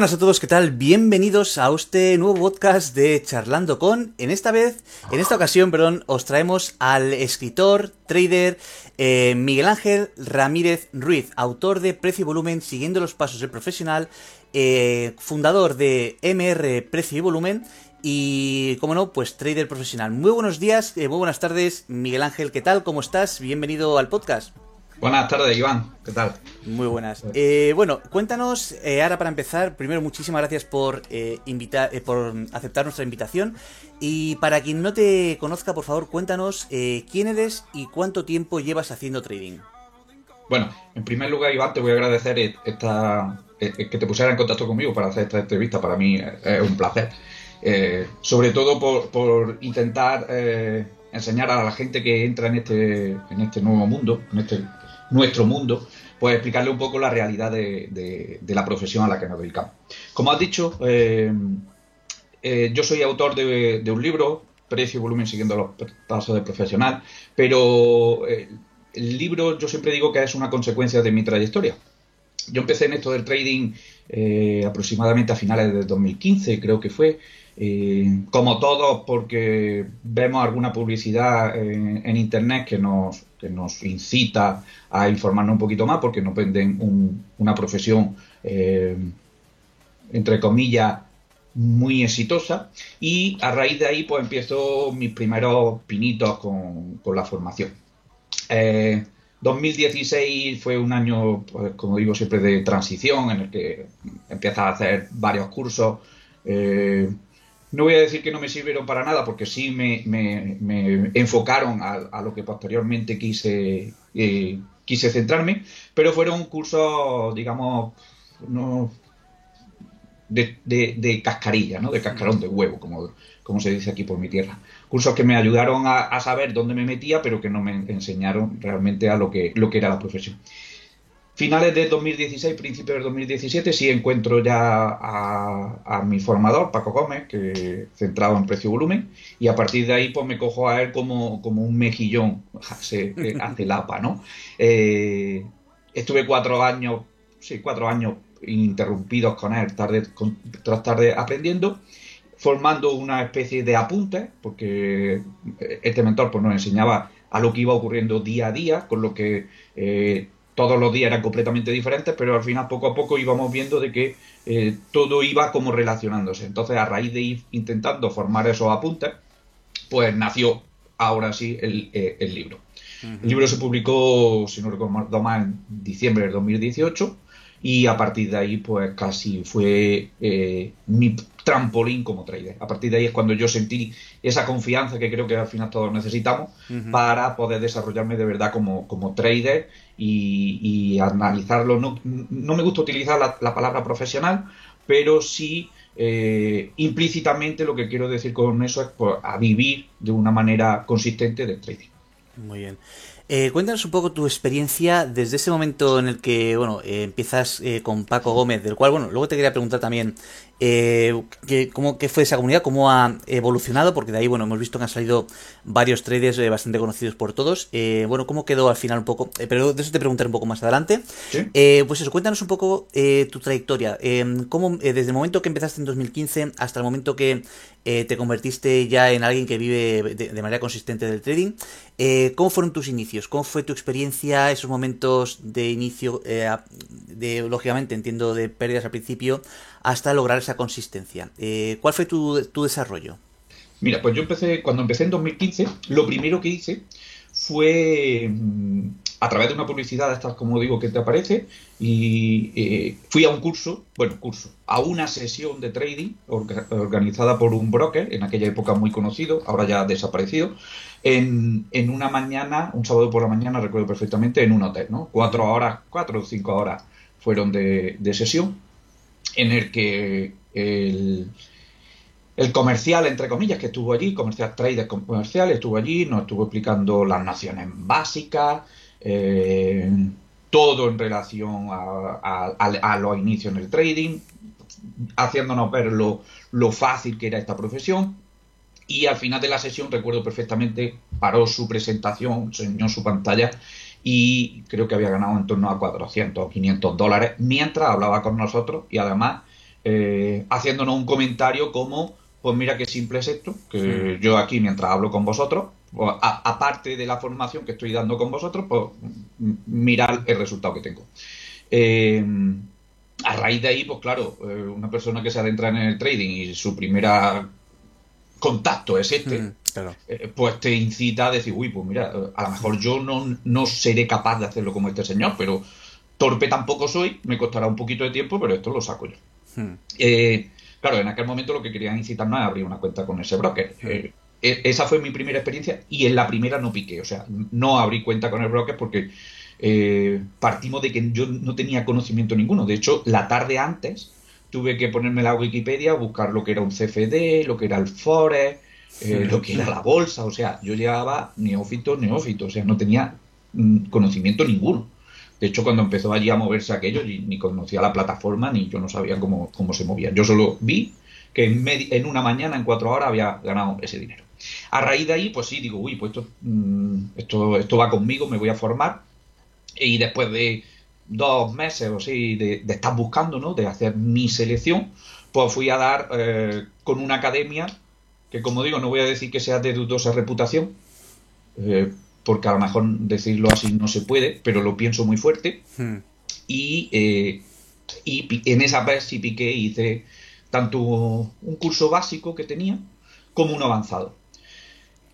buenas a todos, ¿qué tal? Bienvenidos a este nuevo podcast de Charlando con. En esta vez, en esta ocasión, perdón, os traemos al escritor, trader eh, Miguel Ángel Ramírez Ruiz, autor de Precio y Volumen, siguiendo los pasos del profesional, eh, fundador de MR Precio y Volumen y, como no, pues trader profesional. Muy buenos días, eh, muy buenas tardes, Miguel Ángel, ¿qué tal? ¿Cómo estás? Bienvenido al podcast. Buenas tardes, Iván. ¿Qué tal? Muy buenas. Eh, bueno, cuéntanos, eh, ahora para empezar, primero muchísimas gracias por, eh, invitar, por aceptar nuestra invitación. Y para quien no te conozca, por favor, cuéntanos quién eres y cuánto tiempo llevas haciendo trading. Bueno, en primer lugar, Iván, te voy a agradecer esta, que te pusieras en contacto conmigo para hacer esta entrevista. Para mí es un placer. sobre todo por, por intentar enseñar a la gente que entra en este, en este nuevo mundo, en este nuestro mundo, pues explicarle un poco la realidad de, la profesión a la que nos dedicamos. Como has dicho, eh, eh, yo soy autor de, un libro, Precio y Volumen siguiendo los pasos de profesional, pero eh, el libro yo siempre digo que es una consecuencia de mi trayectoria. Yo empecé en esto del trading aproximadamente a finales de 2015, creo que fue, como todos, porque vemos alguna publicidad en, Internet que nos, nos incita a informarnos un poquito más, porque nos venden una profesión, eh, entre comillas, muy exitosa. Y a raíz de ahí, pues empiezo mis primeros pinitos con, la formación. 2016 eh, fue un año, pues, como digo siempre, de transición en el que empiezas a hacer varios cursos. Eh, no voy a decir que no me sirvieron para nada, porque sí me, enfocaron a, lo que posteriormente quise, eh, quise centrarme, pero fueron cursos, digamos, no, de, cascarilla, ¿no? de cascarón de huevo, como, como se dice aquí por mi tierra. Cursos que me ayudaron a, a, saber dónde me metía, pero que no me enseñaron realmente a lo que, lo que era la profesión. Finales de 2016, principios de 2017, sí encuentro ya a, mi formador, Paco Gómez, que centrado en precio-volumen, y a partir de ahí pues me cojo a él como, como un mejillón, se hace lapa, ¿no? Eh, estuve cuatro años, sí, cuatro años ininterrumpidos con él, tarde, tras tarde aprendiendo, formando una especie de apunte, porque este mentor pues, nos enseñaba a lo que iba ocurriendo día a día, con lo que eh, todos los días eran completamente diferentes, pero al final poco a poco íbamos viendo de que eh, todo iba como relacionándose. Entonces, a raíz de ir intentando formar esos apuntes, pues nació ahora sí el, eh, libro. El libro se publicó, si no recuerdo mal, en diciembre del 2018 y a partir de ahí pues casi fue eh, mi trampolín como trader. A partir de ahí es cuando yo sentí esa confianza que creo que al final todos necesitamos para poder desarrollarme de verdad como, como trader y, analizarlo. No, no, me gusta utilizar la, palabra profesional, pero sí eh, implícitamente lo que quiero decir con eso es pues, a vivir de una manera consistente del trading. Muy bien. Eh, cuéntanos un poco tu experiencia desde ese momento en el que, bueno, eh, empiezas eh, con Paco Gómez, del cual, bueno, luego te quería preguntar también eh, que, cómo, qué fue esa comunidad, cómo ha evolucionado, porque de ahí, bueno, hemos visto que han salido varios traders bastante conocidos por todos. Bueno, cómo quedó al final un poco, pero de eso te preguntaré un poco más adelante. pues eso, cuéntanos un poco tu trayectoria. cómo, desde el momento que empezaste en 2015 hasta el momento que te convertiste ya en alguien que vive de, manera consistente del trading, ¿cómo fueron tus inicios? ¿Cómo fue tu experiencia, esos momentos de inicio, de, lógicamente, entiendo, de pérdidas al principio? hasta lograr esa consistencia. Eh, ¿Cuál fue tu, desarrollo? Mira, pues yo empecé, cuando empecé en 2015, lo primero que hice fue mm, a través de una publicidad, estas como digo que te aparece, y eh, fui a un curso, bueno, curso, a una sesión de trading organizada por un broker, en aquella época muy conocido, ahora ya desaparecido, en, una mañana, un sábado por la mañana, recuerdo perfectamente, en un hotel, ¿no? Cuatro horas, cuatro o cinco horas fueron de sesión en el que el, comercial, entre comillas, que estuvo allí, comercial trader comercial, estuvo allí, nos estuvo explicando las naciones básicas, eh, todo en relación a, los inicios en el trading, haciéndonos ver lo, lo fácil que era esta profesión. Y al final de la sesión, recuerdo perfectamente, paró su presentación, enseñó su pantalla y creo que había ganado en torno a 400 o 500 dólares mientras hablaba con nosotros y además eh, haciéndonos un comentario como, pues mira qué simple es esto, que yo aquí mientras hablo con vosotros, pues, aparte de la formación que estoy dando con vosotros, pues mirar el resultado que tengo. Eh, a raíz de ahí, pues claro, eh, una persona que se adentra en el trading y su primera contacto es este, mm, eh, pues te incita a decir, uy, pues mira, a lo mejor yo no, no seré capaz de hacerlo como este señor, pero torpe tampoco soy, me costará un poquito de tiempo, pero esto lo saco yo. Eh, claro, en aquel momento lo que querían incitarme es abrir una cuenta con ese broker. Eh, e, esa fue mi primera experiencia y en la primera no piqué, o sea, no abrí cuenta con el broker porque partimos de que yo no tenía conocimiento ninguno. De hecho, la tarde antes tuve que ponerme la Wikipedia, buscar lo que era un CFD, lo que era el Forex, eh, lo que era la bolsa, o sea, yo llevaba neófito, neófito, o sea, no tenía mm, conocimiento ninguno. De hecho, cuando empezó allí a moverse aquello, ni conocía la plataforma, ni yo no sabía cómo, cómo se movía. Yo solo vi que en, en una mañana, en cuatro horas, había ganado ese dinero. A raíz de ahí, pues sí, digo, uy, pues esto, mm, esto, esto va conmigo, me voy a formar. Y después de dos meses o así de, estar buscando, ¿no? De hacer mi selección, pues fui a dar eh, con una academia que, como digo, no voy a decir que sea de dudosa reputación, eh, porque a lo mejor decirlo así no se puede, pero lo pienso muy fuerte. Hmm. Y, eh, y en esa vez sí piqué y hice tanto un curso básico que tenía como uno avanzado.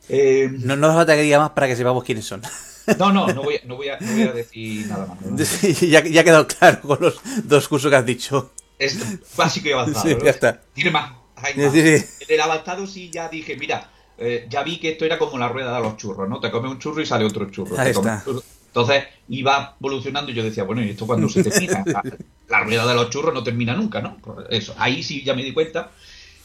No nos falta más para que sepamos quiénes son. No, no, no voy, a, no voy, a, decir nada más. ya, ya, ha quedado claro con los dos cursos que has dicho. Es básico y avanzado. Sí, ya está. Tiene más. En el avanzado sí ya dije, mira, eh, ya vi que esto era como la rueda de los churros, ¿no? Te comes un churro y sale otro churro. Ahí está. Entonces iba evolucionando y yo decía, bueno, ¿y esto cuando se termina? La, la, rueda de los churros no termina nunca, ¿no? Eso, ahí sí ya me di cuenta.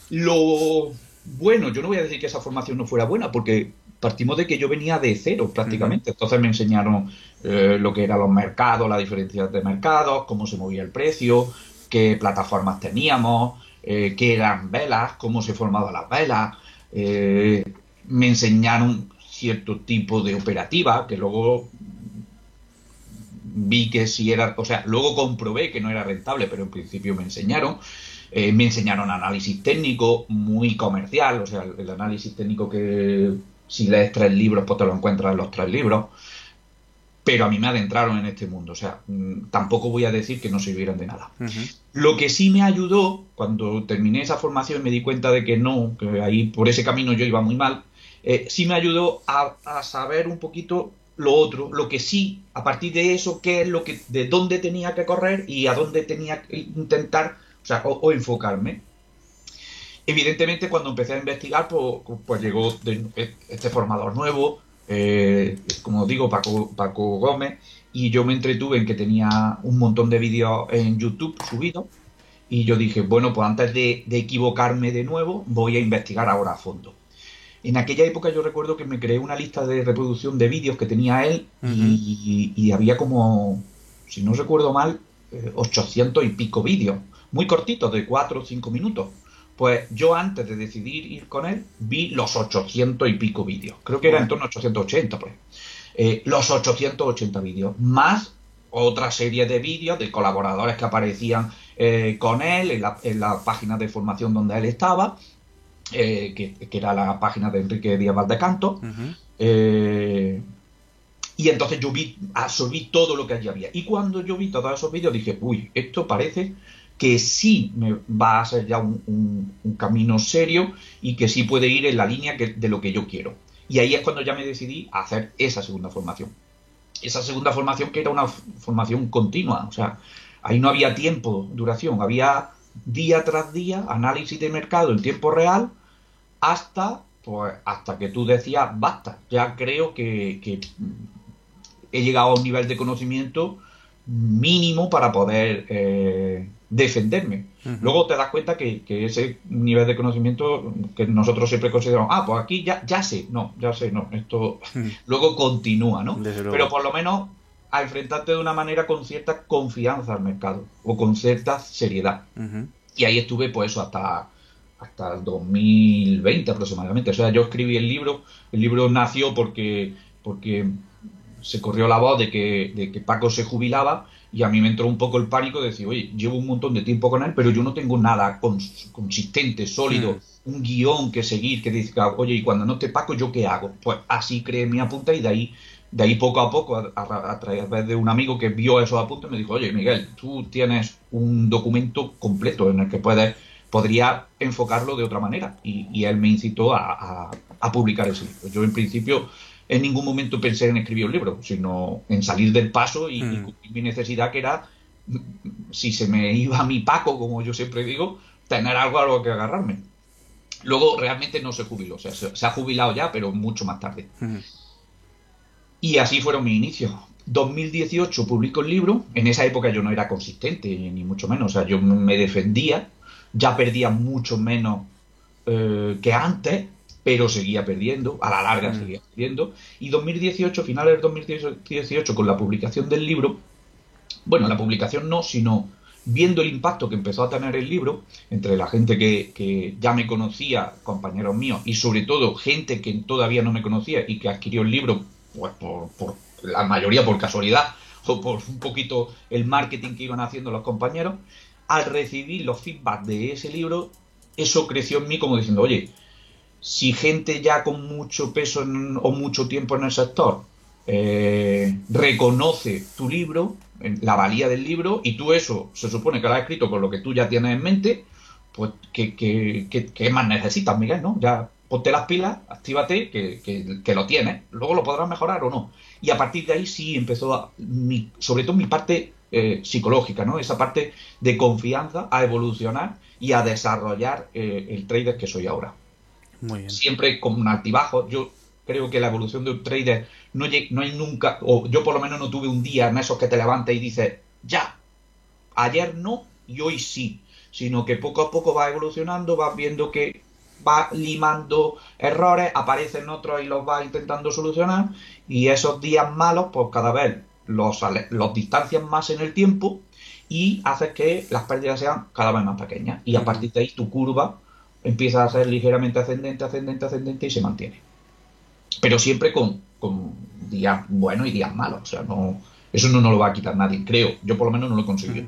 Lo bueno, yo no voy a decir que esa formación no fuera buena, porque partimos de que yo venía de cero prácticamente. Entonces me enseñaron eh, lo que eran los mercados, las diferencias de mercados, cómo se movía el precio, qué plataformas teníamos, eh, qué eran velas, cómo se formaban las velas. Eh, me enseñaron cierto tipo de operativa que luego vi que si era, o sea, luego comprobé que no era rentable, pero en principio me enseñaron. me enseñaron análisis técnico muy comercial, o sea, el análisis técnico que si lees tres libros, pues te lo encuentras en los tres libros. Pero a mí me adentraron en este mundo. O sea, mm, tampoco voy a decir que no sirvieron de nada. Lo que sí me ayudó, cuando terminé esa formación y me di cuenta de que no, que ahí por ese camino yo iba muy mal, eh, sí me ayudó a, saber un poquito lo otro, lo que sí, a partir de eso, qué es lo que, de dónde tenía que correr y a dónde tenía que intentar, o enfocarme. Evidentemente, cuando empecé a investigar, pues, pues llegó este formador nuevo, eh, como digo, Paco, Paco Gómez, y yo me entretuve en que tenía un montón de vídeos en YouTube subidos, y yo dije, bueno, pues antes de, equivocarme de nuevo, voy a investigar ahora a fondo. En aquella época yo recuerdo que me creé una lista de reproducción de vídeos que tenía él y, había como, si no recuerdo mal, 800 eh, y pico vídeos, muy cortitos, de 4 o 5 minutos. Pues yo antes de decidir ir con él, vi los 800 y pico vídeos. Creo que era en torno a 880, pues. Eh, los 880 vídeos, más otra serie de vídeos de colaboradores que aparecían eh, con él en la, página de formación donde él estaba, eh, que, era la página de Enrique Díaz Valdecanto. y entonces yo vi, absorbí todo lo que allí había. Y cuando yo vi todos esos vídeos dije, uy, esto parece que sí me va a ser ya un, camino serio y que sí puede ir en la línea de lo que yo quiero. Y ahí es cuando ya me decidí a hacer esa segunda formación. Esa segunda formación que era una formación continua, o sea, ahí no había tiempo, duración, había día tras día análisis de mercado en tiempo real hasta pues hasta que tú decías basta, ya creo que, que he llegado a un nivel de conocimiento mínimo para poder eh, defenderme. Luego te das cuenta que, ese nivel de conocimiento que nosotros siempre consideramos, ah, pues aquí ya, ya sé, no, ya sé, no, esto luego continúa, ¿no? Pero por lo menos a enfrentarte de una manera con cierta confianza al mercado o con cierta seriedad. Y ahí estuve, pues eso, hasta, hasta el 2020 aproximadamente. O sea, yo escribí el libro, el libro nació porque, porque se corrió la voz de que, de que Paco se jubilaba y a mí me entró un poco el pánico de decir, oye, llevo un montón de tiempo con él, pero yo no tengo nada consistente, sólido, un guion que seguir, que diga, oye, y cuando no esté Paco, ¿yo qué hago? Pues así creé mi apunta y de ahí, de ahí poco a poco, a, través de un amigo que vio esos apuntes, me dijo, oye, Miguel, tú tienes un documento completo en el que puedes, podría enfocarlo de otra manera. Y, él me incitó a, a publicar ese libro. Yo en principio en ningún momento pensé en escribir un libro, sino en salir del paso y, mm. mi necesidad que era, si se me iba mi Paco, como yo siempre digo, tener algo a lo que agarrarme. Luego realmente no se jubiló, o sea, se, ha jubilado ya, pero mucho más tarde. Mm. Y así fueron mis inicios. 2018 publico el libro, en esa época yo no era consistente, ni mucho menos, o sea, yo me defendía, ya perdía mucho menos eh, que antes, pero seguía perdiendo, a la larga mm. seguía perdiendo. Y 2018, finales de 2018, con la publicación del libro, bueno, la publicación no, sino viendo el impacto que empezó a tener el libro, entre la gente que, ya me conocía, compañeros míos, y sobre todo gente que todavía no me conocía y que adquirió el libro, pues por, por la mayoría por casualidad, o por un poquito el marketing que iban haciendo los compañeros, al recibir los feedbacks de ese libro, eso creció en mí como diciendo, oye, si gente ya con mucho peso o mucho tiempo en el sector eh, reconoce tu libro, la valía del libro, y tú eso se supone que lo has escrito con lo que tú ya tienes en mente, pues ¿qué, más necesitas, Miguel? ¿no? Ya ponte las pilas, actívate, que, lo tienes, luego lo podrás mejorar o no. Y a partir de ahí sí empezó, mi, sobre todo mi parte eh, psicológica, ¿no? Esa parte de confianza a evolucionar y a desarrollar eh, el trader que soy ahora. Siempre con un altibajo. Yo creo que la evolución de un trader no, no hay nunca, o yo por lo menos no tuve un día en esos que te levantas y dices, ya, ayer no y hoy sí, sino que poco a poco va evolucionando, vas viendo que va limando errores, aparecen otros y los va intentando solucionar, y esos días malos, pues cada vez los, los distancias más en el tiempo y haces que las pérdidas sean cada vez más pequeñas. Y a partir de ahí tu curva empieza a ser ligeramente ascendente, ascendente, ascendente y se mantiene. Pero siempre con, días buenos y días malos. O sea, no, eso no nos lo va a quitar nadie, creo. Yo por lo menos no lo he conseguido.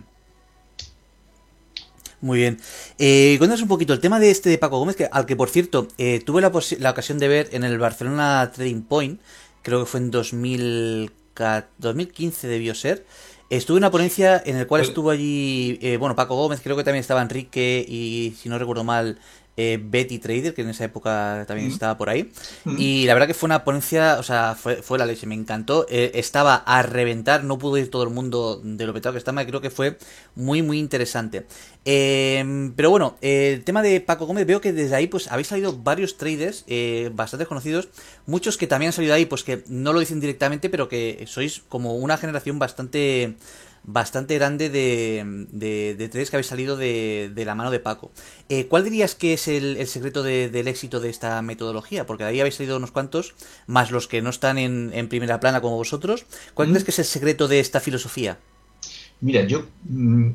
Muy bien. Eh, cuéntanos un poquito el tema de este de Paco Gómez, que, al que por cierto eh, tuve la, la, ocasión de ver en el Barcelona Trading Point, creo que fue en 2015 debió ser. Estuve en una ponencia en la cual pues estuvo allí, eh, bueno, Paco Gómez, creo que también estaba Enrique y, si no recuerdo mal, eh, Betty Trader, que en esa época también estaba por ahí. Y la verdad que fue una ponencia, o sea, fue, fue la leche, me encantó. Eh, estaba a reventar, no pudo ir todo el mundo de lo petado que estaba, creo que fue muy, muy interesante. Em, pero bueno, el tema de Paco Gómez, veo que desde ahí pues habéis salido varios traders eh, bastante conocidos, muchos que también han salido ahí, pues que no lo dicen directamente, pero que sois como una generación bastante bastante grande de, de, tres que habéis salido de, de la mano de Paco. Eh, ¿Cuál dirías que es el, secreto del éxito de esta metodología? Porque de ahí habéis salido unos cuantos, más los que no están en, en primera plana como vosotros. ¿Cuál crees que es el secreto de esta filosofía? Mira, yo... Mm,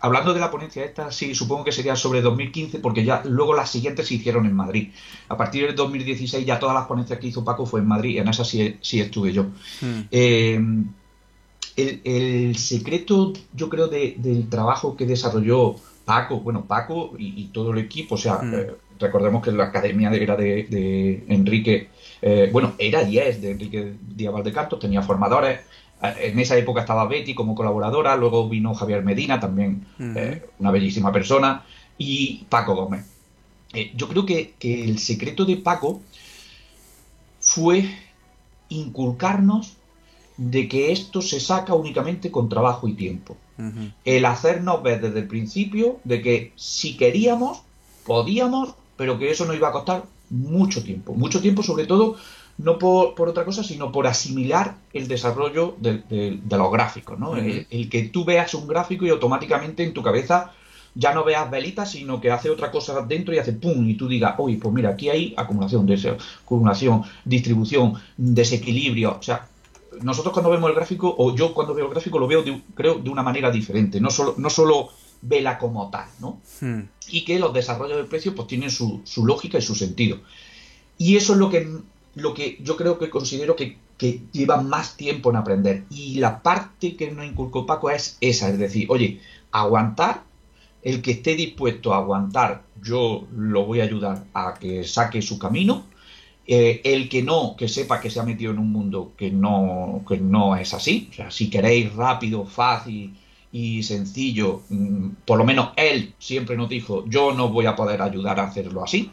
hablando de la ponencia esta, sí, supongo que sería sobre 2015, porque ya luego las siguientes se hicieron en Madrid. A partir del 2016 ya todas las ponencias que hizo Paco fue en Madrid, en esa sí, sí estuve yo. Hmm. Eh, el, secreto, yo creo, del trabajo que desarrolló Paco, bueno, Paco y, todo el equipo, o sea, mm. eh, recordemos que la academia era de, Enrique, eh, bueno, era y es de Enrique Díaz Valdecanto, tenía formadores, eh, en esa época estaba Betty como colaboradora, luego vino Javier Medina, también una bellísima persona, y Paco Gómez. yo creo que, que el secreto de Paco fue inculcarnos de que esto se saca únicamente con trabajo y tiempo. El hacernos ver desde el principio de que si queríamos, podíamos, pero que eso no iba a costar mucho tiempo. Mucho tiempo sobre todo no por, otra cosa, sino por asimilar el desarrollo de, los gráficos. ¿no? el, que tú veas un gráfico y automáticamente en tu cabeza ya no veas velitas, sino que hace otra cosa dentro y hace pum, y tú digas, oye, pues mira, aquí hay acumulación, acumulación, distribución, desequilibrio, o sea, nosotros cuando vemos el gráfico, o yo cuando veo el gráfico lo veo, de, creo, de una manera diferente, no solo, no solo vela como tal, ¿no? Hmm. Y que los desarrollos del precio pues tienen su, lógica y su sentido. Y eso es lo que, lo que yo creo que considero que, que llevan más tiempo en aprender. Y la parte que nos inculcó Paco es esa, es decir, oye, aguantar, el que esté dispuesto a aguantar, yo lo voy a ayudar a que saque su camino. Eh, el que no, que sepa que se ha metido en un mundo que no, que no es así. O sea, si queréis rápido, fácil y sencillo, mm, por lo menos él siempre nos dijo, yo no voy a poder ayudar a hacerlo así.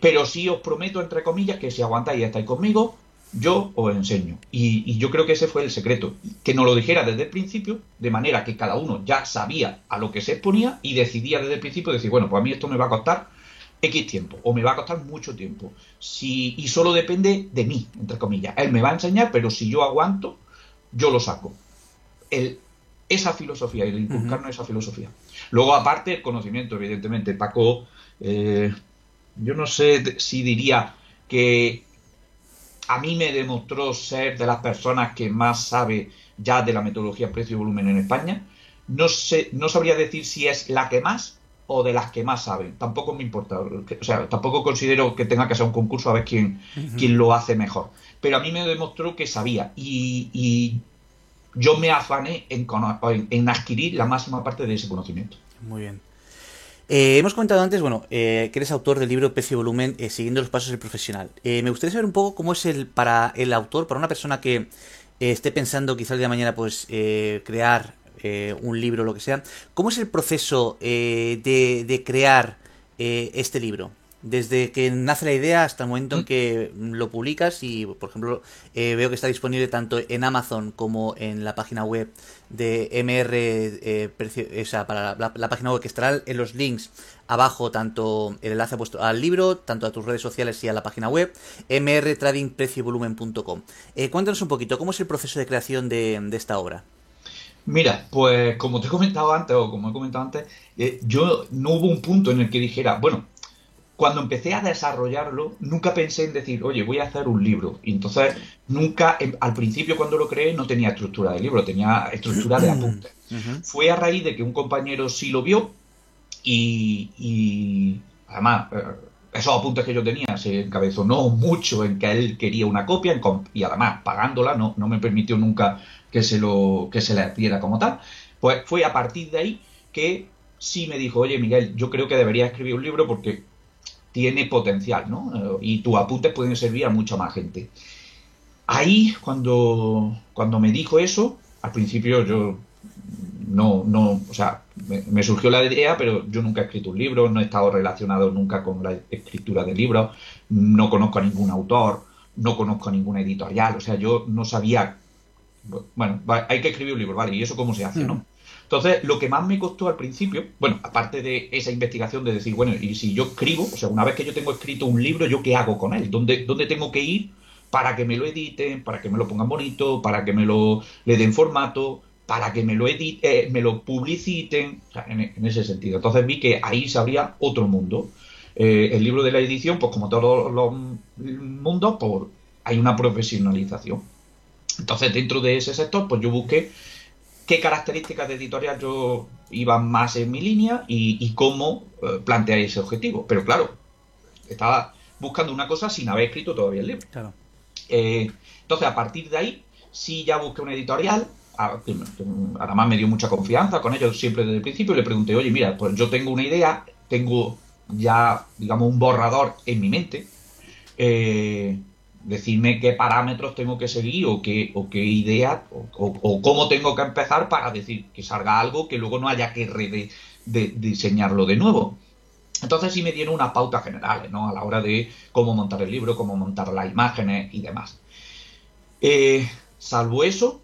pero sí os prometo, entre comillas, que si aguantáis y estáis conmigo, yo os enseño. Y, yo creo que ese fue el secreto. Que nos lo dijera desde el principio, de manera que cada uno ya sabía a lo que se exponía y decidía desde el principio decir, bueno, pues a mí esto me va a costar X tiempo, o me va a costar mucho tiempo. Si, y solo depende de mí, entre comillas. Él me va a enseñar, pero si yo aguanto, yo lo saco. El, esa filosofía, el inculcarnos esa filosofía. Luego, aparte, el conocimiento, evidentemente. Paco, eh, yo no sé si diría que a mí me demostró ser de las personas que más sabe ya de la metodología precio y volumen en España. No sé, no sabría decir si es la que más o de las que más saben. Tampoco me importa. O sea, tampoco considero que tenga que ser un concurso a ver quién, quién lo hace mejor. Pero a mí me demostró que sabía. Y, yo me afané en, en adquirir la máxima parte de ese conocimiento. Muy bien. Eh, hemos comentado antes, bueno, eh, que eres autor del libro Precio y Volumen, eh, siguiendo los pasos del profesional. me gustaría saber un poco cómo es el para el autor, para una persona que esté pensando quizá el día de mañana, pues, crear un libro lo que sea, ¿cómo es el proceso de, de, crear este libro? desde que nace la idea hasta el momento en que lo publicas y, por ejemplo, eh, veo que está disponible tanto en Amazon como en la página web de MR, eh, o sea, para la, página web que estará en los links abajo, tanto el enlace puesto al libro, tanto a tus redes sociales y a la página web, mrtradingpreciovolumen.com. Eh, cuéntanos un poquito, ¿cómo es el proceso de creación de, de esta obra? Mira, pues como te he comentado antes, o como he comentado antes, eh, yo no hubo un punto en el que dijera, bueno, cuando empecé a desarrollarlo, nunca pensé en decir, oye, voy a hacer un libro. Y entonces, nunca, em, al principio cuando lo creé, no tenía estructura de libro, tenía estructura de apuntes. Fue a raíz de que un compañero sí lo vio y, además, eh, esos apuntes que yo tenía se encabezonó mucho en que él quería una copia y además pagándola no, no me permitió nunca que se, lo, que se la diera como tal. Pues fue a partir de ahí que sí me dijo, oye Miguel, yo creo que debería escribir un libro porque tiene potencial, ¿no? Eh, y tus apuntes pueden servir a mucha más gente. Ahí, cuando, cuando me dijo eso, al principio yo no, no, o sea, me, surgió la idea, pero yo nunca he escrito un libro, no he estado relacionado nunca con la escritura de libros, no conozco a ningún autor, no conozco a ninguna editorial, o sea, yo no sabía, bueno, hay que escribir un libro, ¿vale? ¿Y eso cómo se hace, no? Mm. Entonces, lo que más me costó al principio, bueno, aparte de esa investigación de decir, bueno, y si yo escribo, o sea, una vez que yo tengo escrito un libro, ¿yo qué hago con él? ¿Dónde, dónde tengo que ir para que me lo editen, para que me lo pongan bonito, para que me lo le den formato, para que me lo edite, eh, me lo publiciten, o sea, en, ese sentido. Entonces vi que ahí se abría otro mundo. Eh, el libro de la edición, pues como todos los mundos, pues hay una profesionalización. Entonces, dentro de ese sector, pues yo busqué qué características de editorial yo iba más en mi línea y, cómo eh, plantear ese objetivo. Pero claro, estaba buscando una cosa sin haber escrito todavía el libro. Eh, entonces, a partir de ahí, sí ya busqué una editorial. Además, me dio mucha confianza con ellos siempre desde el principio. Le pregunté, oye, mira, pues yo tengo una idea, tengo ya, digamos, un borrador en mi mente. Eh, decirme qué parámetros tengo que seguir o qué, o qué idea o, cómo tengo que empezar para decir que salga algo que luego no haya que diseñarlo de nuevo. Entonces sí me dieron unas pautas generales, ¿no? A la hora de cómo montar el libro, cómo montar las imágenes y demás. Eh, salvo eso,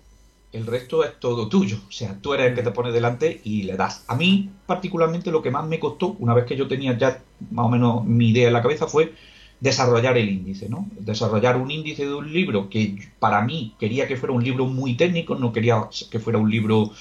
el resto es todo tuyo. O sea, tú eres el que te pone delante y le das. A mí, particularmente, lo que más me costó, una vez que yo tenía ya más o menos mi idea en la cabeza, fue desarrollar el índice, ¿no? Desarrollar un índice de un libro que para mí quería que fuera un libro muy técnico, no quería que fuera un libro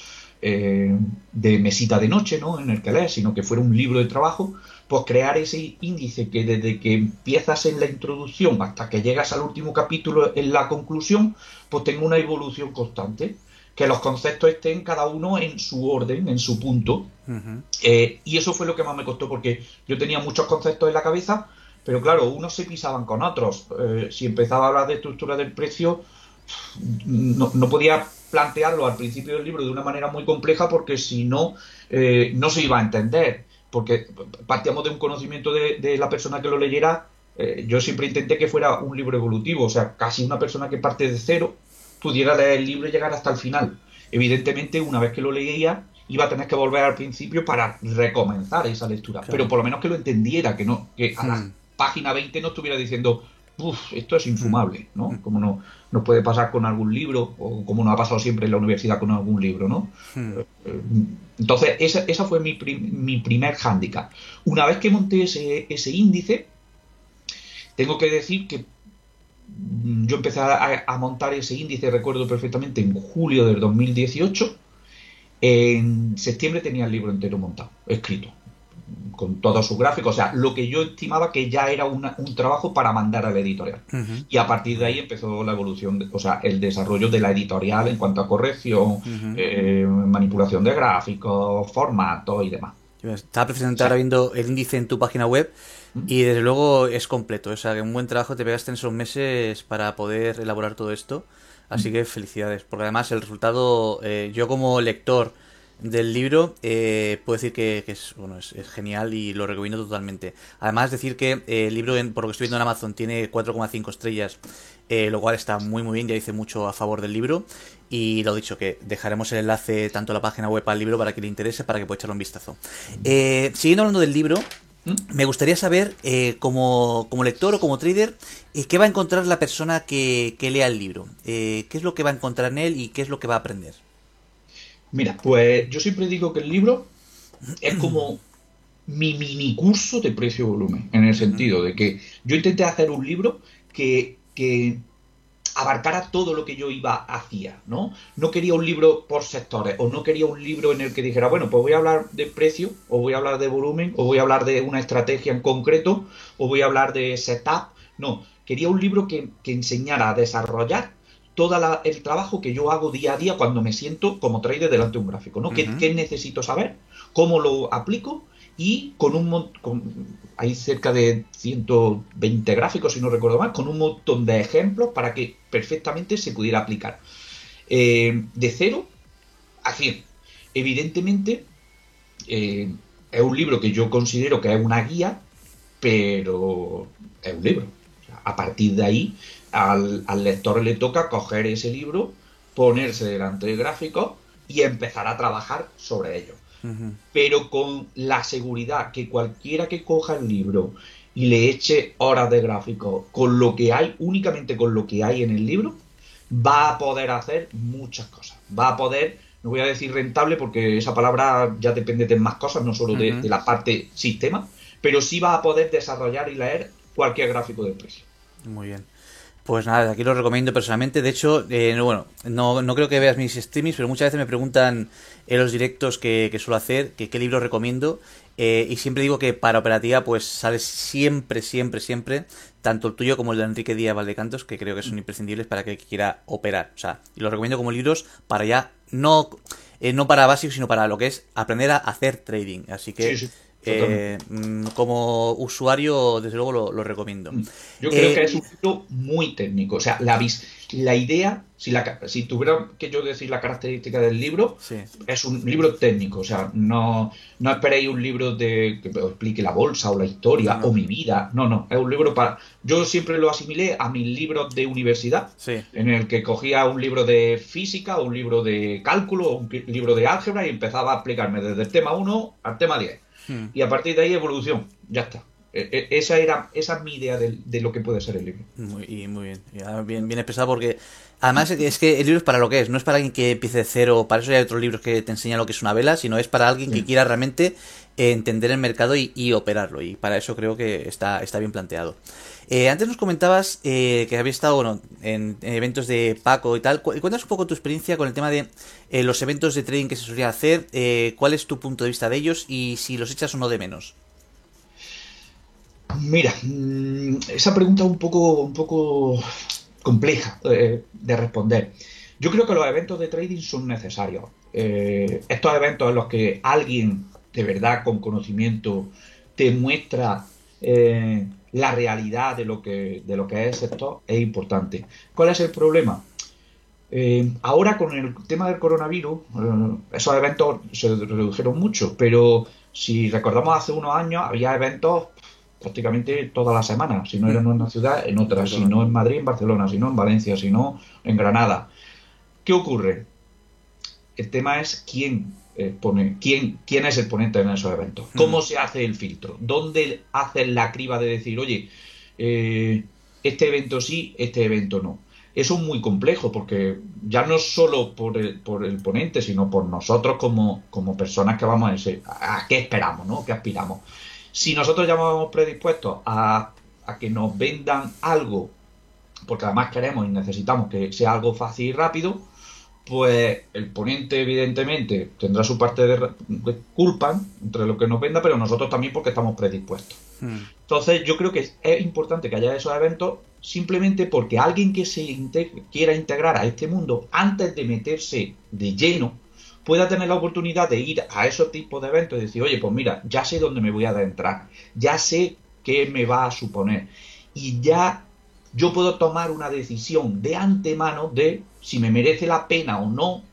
eh, de mesita de noche, ¿no? En el que lees, sino que fuera un libro de trabajo, pues crear ese índice que desde que empiezas en la introducción hasta que llegas al último capítulo en la conclusión, pues tenga una evolución constante, que los conceptos estén cada uno en su orden, en su punto. Eh, y eso fue lo que más me costó, porque yo tenía muchos conceptos en la cabeza, pero claro, unos se pisaban con otros. Eh, si empezaba a hablar de estructura del precio, no, no, podía plantearlo al principio del libro de una manera muy compleja porque si no, eh, no se iba a entender. Porque partíamos de un conocimiento de, la persona que lo leyera. Eh, yo siempre intenté que fuera un libro evolutivo, o sea, casi una persona que parte de cero pudiera leer el libro y llegar hasta el final. Evidentemente, una vez que lo leía, iba a tener que volver al principio para recomenzar esa lectura. Pero por lo menos que lo entendiera, que no, que a la hmm. página 20 no estuviera diciendo, uff, esto es infumable, ¿no? Como no nos puede pasar con algún libro, o como no ha pasado siempre en la universidad con algún libro, ¿no? Eh, entonces, esa, esa fue mi, mi primer hándicap. Una vez que monté ese, ese índice, tengo que decir que yo empecé a, a, montar ese índice, recuerdo perfectamente, en julio del 2018. En septiembre tenía el libro entero montado, escrito con todos sus gráficos, o sea, lo que yo estimaba que ya era un trabajo para mandar a la editorial. Y a partir de ahí empezó la evolución, o sea, el desarrollo de la editorial en cuanto a corrección, eh, manipulación de gráficos, formato y demás. Estaba precisamente ahora viendo el índice en tu página web y desde luego es completo, o sea, que un buen trabajo te pegaste en esos meses para poder elaborar todo esto. Así que felicidades, porque además el resultado, eh, yo como lector, del libro, eh, puedo decir que, es, bueno, es, genial y lo recomiendo totalmente. Además, decir que eh, el libro, por lo que estoy viendo en Amazon, tiene 4,5 estrellas, eh, lo cual está muy, muy bien, ya dice mucho a favor del libro. Y lo dicho, que dejaremos el enlace tanto a la página web al libro para que le interese, para que pueda echarle un vistazo. siguiendo hablando del libro, me gustaría saber, como, como, lector o como trader, qué va a encontrar la persona que, que lea el libro. ¿Qué es lo que va a encontrar en él y qué es lo que va a aprender? Mira, pues yo siempre digo que el libro es como mi mini curso de precio-volumen, en el sentido de que yo intenté hacer un libro que, que abarcara todo lo que yo iba hacia, ¿no? No quería un libro por sectores, o no quería un libro en el que dijera, bueno, pues voy a hablar de precio, o voy a hablar de volumen, o voy a hablar de una estrategia en concreto, o voy a hablar de setup. No, quería un libro que, que enseñara a desarrollar todo el trabajo que yo hago día a día cuando me siento como trader delante de un gráfico, ¿no? ¿Qué, necesito saber? ¿Cómo lo aplico? Y con un con, hay cerca de 120 gráficos, si no recuerdo mal, con un montón de ejemplos para que perfectamente se pudiera aplicar. Eh, de cero a 100. Evidentemente, eh, es un libro que yo considero que es una guía, pero es un libro. a partir de ahí al, lector le toca coger ese libro, ponerse delante del gráfico y empezar a trabajar sobre ello. Pero con la seguridad que cualquiera que coja el libro y le eche horas de gráfico con lo que hay, únicamente con lo que hay en el libro, va a poder hacer muchas cosas. Va a poder, no voy a decir rentable porque esa palabra ya depende de más cosas, no solo de, de la parte sistema, pero sí va a poder desarrollar y leer cualquier gráfico de precio. Muy bien. Pues nada, aquí lo recomiendo personalmente. De hecho, eh, bueno, no, no, creo que veas mis streamings, pero muchas veces me preguntan en los directos que, suelo hacer que qué libro recomiendo. Eh, y siempre digo que para operativa, pues sale siempre, siempre, siempre, tanto el tuyo como el de Enrique Díaz Valdecantos, que creo que son imprescindibles para que quiera operar. O sea, y los recomiendo como libros para ya, no, eh, no para básicos, sino para lo que es aprender a hacer trading. Así que. Eh, mm, como usuario, desde luego lo, recomiendo. Mm. Yo creo que eh, es un libro muy técnico. O sea, la, la idea, si, la, si tuviera que yo decir la característica del libro, es un libro técnico. O sea, no, no esperéis un libro de que explique la bolsa o la historia o mi vida. No, no. Es un libro para. Yo siempre lo asimilé a mis libros de universidad, en el que cogía un libro de física, o un libro de cálculo, o un libro de álgebra y empezaba a explicarme desde el tema 1 al tema 10 Hmm. Y a partir de ahí evolución, ya está. E, e, esa era esa es mi idea de, lo que puede ser el libro. Muy, muy bien. bien. Bien expresado porque además es que el libro es para lo que es, no es para alguien que empiece de cero, para eso hay otros libros que te enseñan lo que es una vela, sino es para alguien que quiera realmente entender el mercado y, operarlo. Y para eso creo que está, está bien planteado. Eh, antes nos comentabas eh, que habías estado en, eventos de Paco y tal. Cuéntanos un poco tu experiencia con el tema de eh, los eventos de trading que se solía hacer. ¿Cuál es tu punto de vista de ellos y si los echas o no de menos? Mira, mm, esa pregunta es un poco, un poco compleja de responder. Yo creo que los eventos de trading son necesarios. estos eventos en los que alguien de verdad con conocimiento te muestra la realidad de lo que, de lo que es el sector es importante. ¿Cuál es el problema? Eh, ahora con el tema del coronavirus, eh, esos eventos se redujeron mucho, pero si recordamos hace unos años había eventos prácticamente todas las semanas, si no era en una ciudad, en otra, si no en Madrid, en Barcelona, si no en Valencia, si no en Granada. ¿Qué ocurre? El tema es quién eh, pone, quién, quién es el ponente en esos eventos, cómo se hace el filtro, dónde hacen la criba de decir, oye, este evento sí, este evento no eso es muy complejo porque ya no solo por el, por el ponente, sino por nosotros como, como personas que vamos a decir, ¿a qué esperamos, no? ¿Qué aspiramos? Si nosotros ya vamos predispuestos a, a que nos vendan algo, porque además queremos y necesitamos que sea algo fácil y rápido, pues el ponente evidentemente tendrá su parte de, culpa entre lo que nos venda, pero nosotros también porque estamos predispuestos. Hmm. Entonces yo creo que es importante que haya esos eventos simplemente porque alguien que se quiera integrar a este mundo antes de meterse de lleno pueda tener la oportunidad de ir a esos tipos de eventos y decir, oye, pues mira, ya sé dónde me voy a adentrar, ya sé qué me va a suponer y ya yo puedo tomar una decisión de antemano de si me merece la pena o no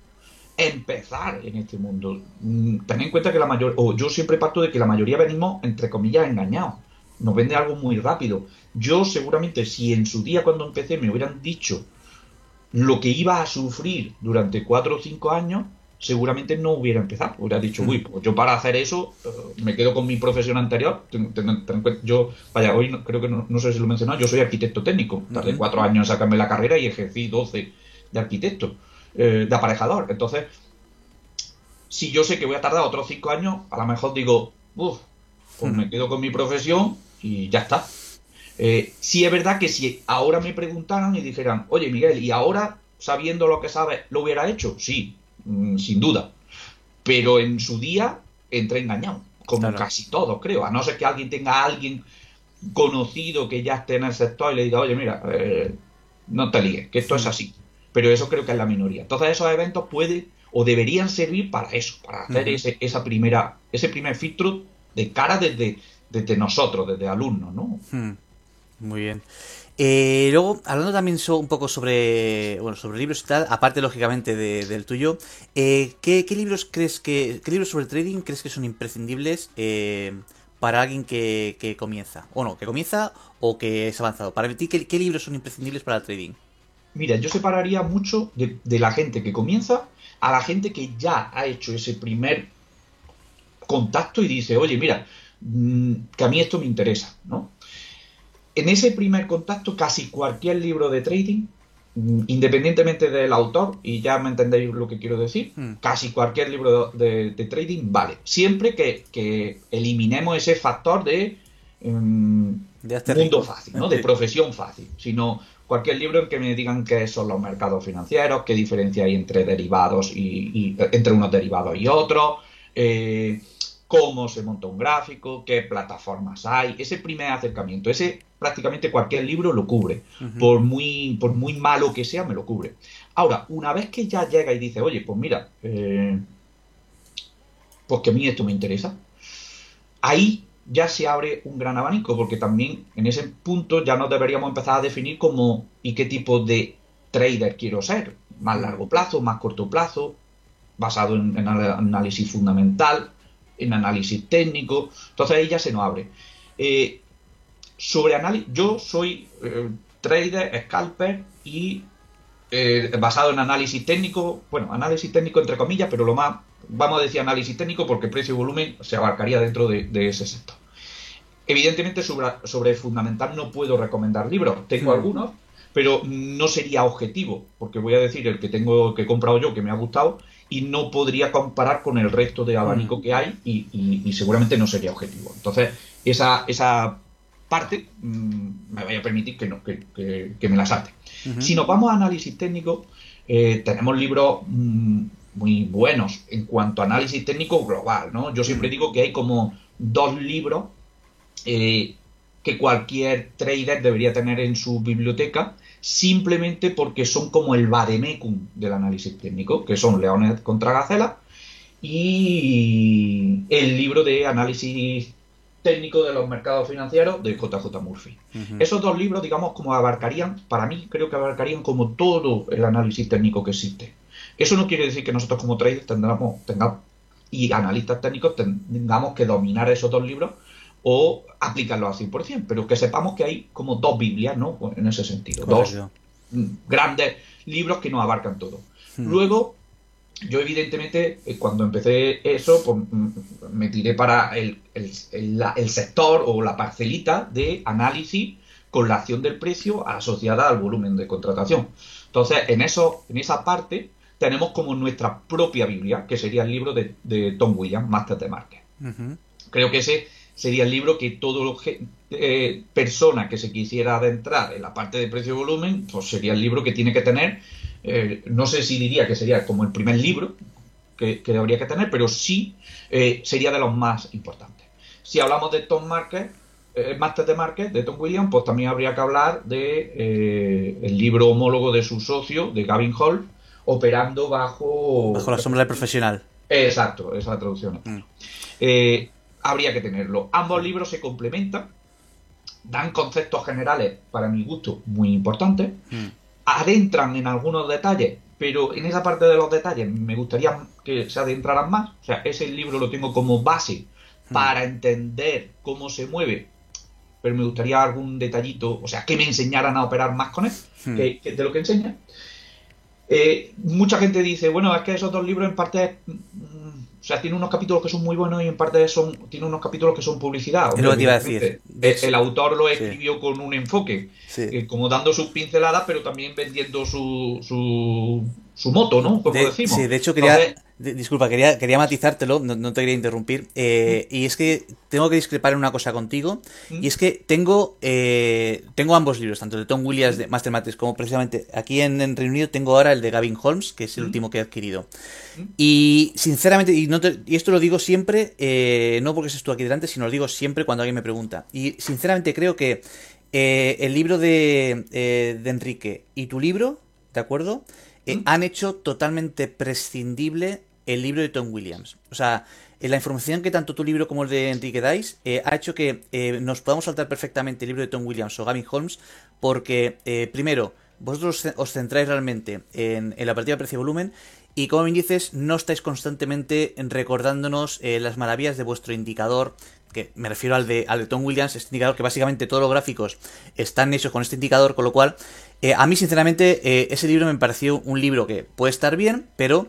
empezar en este mundo. Mm, ten en cuenta que la mayoría, o yo siempre parto de que la mayoría venimos, entre comillas, engañados nos vende algo muy rápido. Yo seguramente si en su día cuando empecé me hubieran dicho lo que iba a sufrir durante cuatro o cinco años, seguramente no hubiera empezado. Hubiera dicho, uy, pues yo para hacer eso eh, me quedo con mi profesión anterior. yo, vaya, hoy creo que no, sé si lo he mencionado, yo soy arquitecto técnico. Tardé cuatro años en sacarme la carrera y ejercí doce de arquitecto, eh, de aparejador. Entonces, si yo sé que voy a tardar otros cinco años, a lo mejor digo, uff, pues me quedo con mi profesión y ya está. Eh, sí es verdad que si ahora me preguntaran y dijeran, oye Miguel, ¿y ahora sabiendo lo que sabes lo hubiera hecho? Sí, sin duda. Pero en su día entré engañado, como casi todos creo, a no ser que alguien tenga a alguien conocido que ya esté en el sector y le diga, oye mira, eh, no te líes, que esto es así. Pero eso creo que es la minoría. Entonces esos eventos pueden o deberían servir para eso, para hacer ese, esa primera, ese primer filtro de cara desde, desde nosotros, desde alumnos, ¿no? Hmm. Muy bien. Eh, luego, hablando también un poco sobre, bueno, sobre libros y tal, aparte lógicamente del tuyo, eh, ¿qué, libros crees que, qué libros sobre trading crees que son imprescindibles eh, para alguien que, comienza? O no, que comienza o que es avanzado. Para ti, ¿qué, libros son imprescindibles para el trading? Mira, yo separaría mucho de, de la gente que comienza a la gente que ya ha hecho ese primer contacto y dice, oye, mira, Mm, que a mí esto me interesa, ¿no? En ese primer contacto, casi cualquier libro de trading, mm, independientemente del autor, y ya me entendéis lo que quiero decir, hmm. casi cualquier libro de, trading vale. Siempre que, eliminemos ese factor de, mm, mundo fácil, ¿no? de profesión fácil, sino cualquier libro en que me digan qué son los mercados financieros, qué diferencia hay entre derivados y, entre unos derivados y otros. Eh, cómo se monta un gráfico, qué plataformas hay, ese primer acercamiento, ese prácticamente cualquier libro lo cubre, por, muy, por muy malo que sea, me lo cubre. Ahora, una vez que ya llega y dice, oye, pues mira, eh, pues que a mí esto me interesa, ahí ya se abre un gran abanico, porque también en ese punto ya nos deberíamos empezar a definir cómo y qué tipo de trader quiero ser, más largo plazo, más corto plazo, basado en, en análisis fundamental, en análisis técnico, entonces ahí ya se nos abre. Eh, sobre análisis, yo soy eh, trader, scalper y eh, basado en análisis técnico, bueno, análisis técnico entre comillas, pero lo más, vamos a decir análisis técnico porque precio y volumen se abarcaría dentro de, ese sector. Evidentemente sobre, sobre, fundamental no puedo recomendar libros, tengo hmm. algunos, pero no sería objetivo, porque voy a decir el que tengo que he comprado yo que me ha gustado y no podría comparar con el resto de abanico mm. que hay y, seguramente no sería objetivo. Entonces, esa, esa parte mm, me vaya a permitir que, no, que, me la salte. Si nos vamos a análisis técnico, eh, tenemos libros mm, muy buenos en cuanto a análisis técnico global. ¿no? Yo siempre digo que hay como dos libros eh, que cualquier trader debería tener en su biblioteca simplemente porque son como el vademecum del análisis técnico, que son Leones contra Gacela y el libro de análisis técnico de los mercados financieros de JJ Murphy. Esos dos libros, digamos, como abarcarían, para mí creo que abarcarían como todo el análisis técnico que existe. Eso no quiere decir que nosotros como traders tendremos, tengamos, y analistas técnicos tengamos que dominar esos dos libros o aplicarlos al 100%, pero que sepamos que hay como dos Biblias, ¿no? En ese sentido, dos grandes libros que nos abarcan todo. Hmm. Luego, yo evidentemente eh, cuando empecé eso pues, mm, me tiré para el, el, sector o la parcelita de análisis con la acción del precio asociada al volumen de contratación. Entonces, en eso, en esa parte, tenemos como nuestra propia Biblia, que sería el libro de, Tom Williams, Master de Market. Creo que ese sería el libro que todo eh, persona que se quisiera adentrar en la parte de precio y volumen, pues sería el libro que tiene que tener eh, no sé si diría que sería como el primer libro que, habría que tener, pero sí eh, sería de los más importantes. Si hablamos de Tom Market, eh, Master de Market, de Tom Williams, pues también habría que hablar de el libro homólogo de su socio, de Gavin Hall, operando bajo... Bajo la sombra del profesional. Exacto, esa es la traducción. Mm. habría que tenerlo. Ambos libros se complementan, dan conceptos generales, para mi gusto, muy importantes. Mm adentran en algunos detalles, pero en esa parte de los detalles me gustaría que se adentraran más. O sea, ese libro lo tengo como base. Para entender cómo se mueve, pero me gustaría algún detallito, o sea, que me enseñaran a operar más con él, hmm. que, de lo que enseña. Eh, mucha gente dice, bueno, es que esos dos libros en parte o sea, tiene unos capítulos que son muy buenos y en parte son, tiene unos capítulos que son publicidad. Es lo que te iba a decir. El, autor lo escribió con un enfoque, eh, como dando sus pinceladas, pero también vendiendo su, su, su moto, ¿no? Como decimos. Sí, de hecho quería... disculpa, quería, quería matizártelo, no, te quería interrumpir. Eh, y es que tengo que discrepar en una cosa contigo. Y es que tengo eh, tengo ambos libros, tanto de Tom Williams de Master Matrix como precisamente aquí en, Reino Unido tengo ahora el de Gavin Holmes, que es el último que he adquirido. Y sinceramente, y, no y esto lo digo siempre, eh, no porque estés tú aquí delante, sino lo digo siempre cuando alguien me pregunta. Y sinceramente creo que el libro de, de Enrique y tu libro, ¿de acuerdo? Eh, han hecho totalmente prescindible el libro de Tom Williams. O sea, eh, la información que tanto tu libro como el de Enrique dais eh, ha hecho que nos podamos saltar perfectamente el libro de Tom Williams o Gavin Holmes porque, primero, vosotros os centráis realmente en, la partida precio-volumen y como me dices, no estáis constantemente recordándonos las maravillas de vuestro indicador, que me refiero al de, al de Tom Williams, este indicador que básicamente todos los gráficos están hechos con este indicador, con lo cual eh, a mí, sinceramente, eh, ese libro me pareció un libro que puede estar bien, pero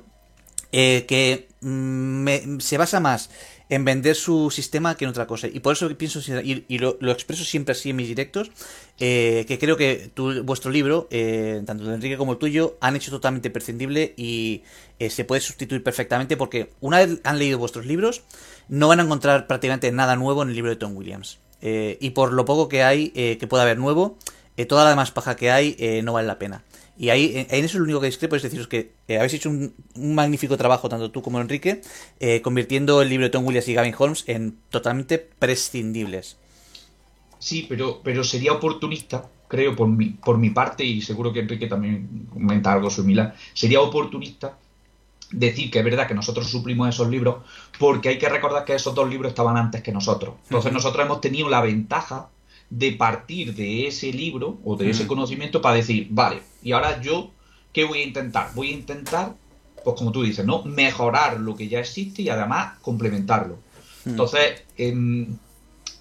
eh, que mm, se basa más en vender su sistema que en otra cosa. Y por eso pienso, y, lo, expreso siempre así en mis directos, que creo que vuestro libro, tanto de Enrique como el tuyo, han hecho totalmente prescindible y se puede sustituir perfectamente porque una vez han leído vuestros libros, no van a encontrar prácticamente nada nuevo en el libro de Tom Williams. y por lo poco que hay, que pueda haber nuevo, eh, toda la demás paja que hay eh, no vale la pena. Y ahí, en eso es lo único que discrepo, es deciros que eh, habéis hecho un, magnífico trabajo, tanto tú como Enrique, convirtiendo el libro de Tom Williams y Gavin Holmes en totalmente prescindibles. Sí, pero, pero sería oportunista, creo, por mi, por mi parte, y seguro que Enrique también comenta algo similar, sería oportunista decir que es verdad que nosotros suplimos esos libros, porque hay que recordar que esos dos libros estaban antes que nosotros. Entonces nosotros hemos tenido la ventaja de partir de ese libro o de ese mm. conocimiento para decir, vale, y ahora yo, ¿qué voy a intentar? Voy a intentar, pues como tú dices, ¿no? Mejorar lo que ya existe y además complementarlo. Mm. Entonces, em,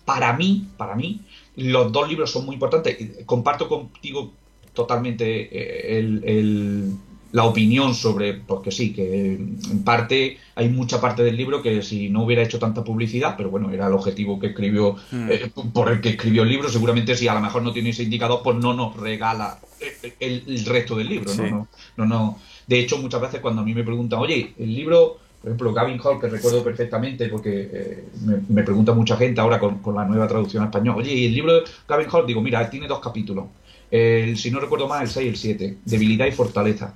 para mí, para mí, los dos libros son muy importantes. Comparto contigo totalmente eh, el la opinión sobre, porque sí, que en parte hay mucha parte del libro que si no hubiera hecho tanta publicidad, pero bueno, era el objetivo que escribió, hmm. eh, por el que escribió el libro, seguramente si a lo mejor no tiene ese indicador, pues no nos regala el, resto del libro, ¿no? ¿no? No, De hecho, muchas veces cuando a mí me preguntan, oye, el libro, por ejemplo, Gavin Hall, que recuerdo perfectamente, porque eh, me, pregunta mucha gente ahora con, la nueva traducción a español, oye, el libro de Gavin Hall, digo, mira, tiene dos capítulos. El, si no recuerdo mal, el 6 y el 7, debilidad y fortaleza.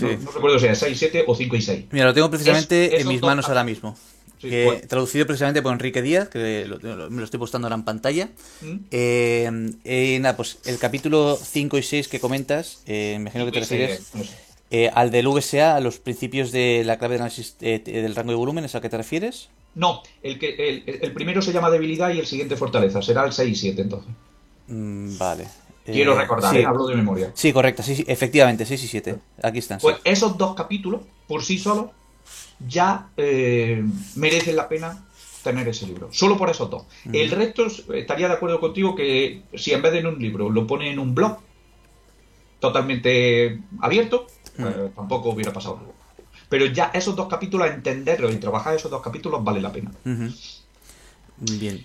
No, recuerdo si era 6, 7 o 5 y 6. Mira, lo tengo precisamente en mis manos ahora mismo. que, Traducido precisamente por Enrique Díaz, que me lo estoy postando ahora en pantalla. ¿Mm? Eh, nada, pues el capítulo 5 y 6 que comentas, eh, me imagino que te refieres eh, al del VSA, a los principios de la clave de análisis del rango de volumen, ¿es a qué te refieres? No, el, que, el, el, primero se llama debilidad y el siguiente fortaleza. Será el 6 y 7 entonces. Mm, vale. Quiero eh, recordar, ¿eh? hablo de memoria. Sí, correcto, sí, sí, efectivamente, 6 y 7. Aquí están. Pues esos dos capítulos, por sí solos, ya eh, merecen la pena tener ese libro. Solo por esos dos. El resto, estaría de acuerdo contigo que si en vez de en un libro lo pone en un blog totalmente abierto, tampoco hubiera pasado algo. Pero ya esos dos capítulos, entenderlos y trabajar esos dos capítulos vale la pena. Bien.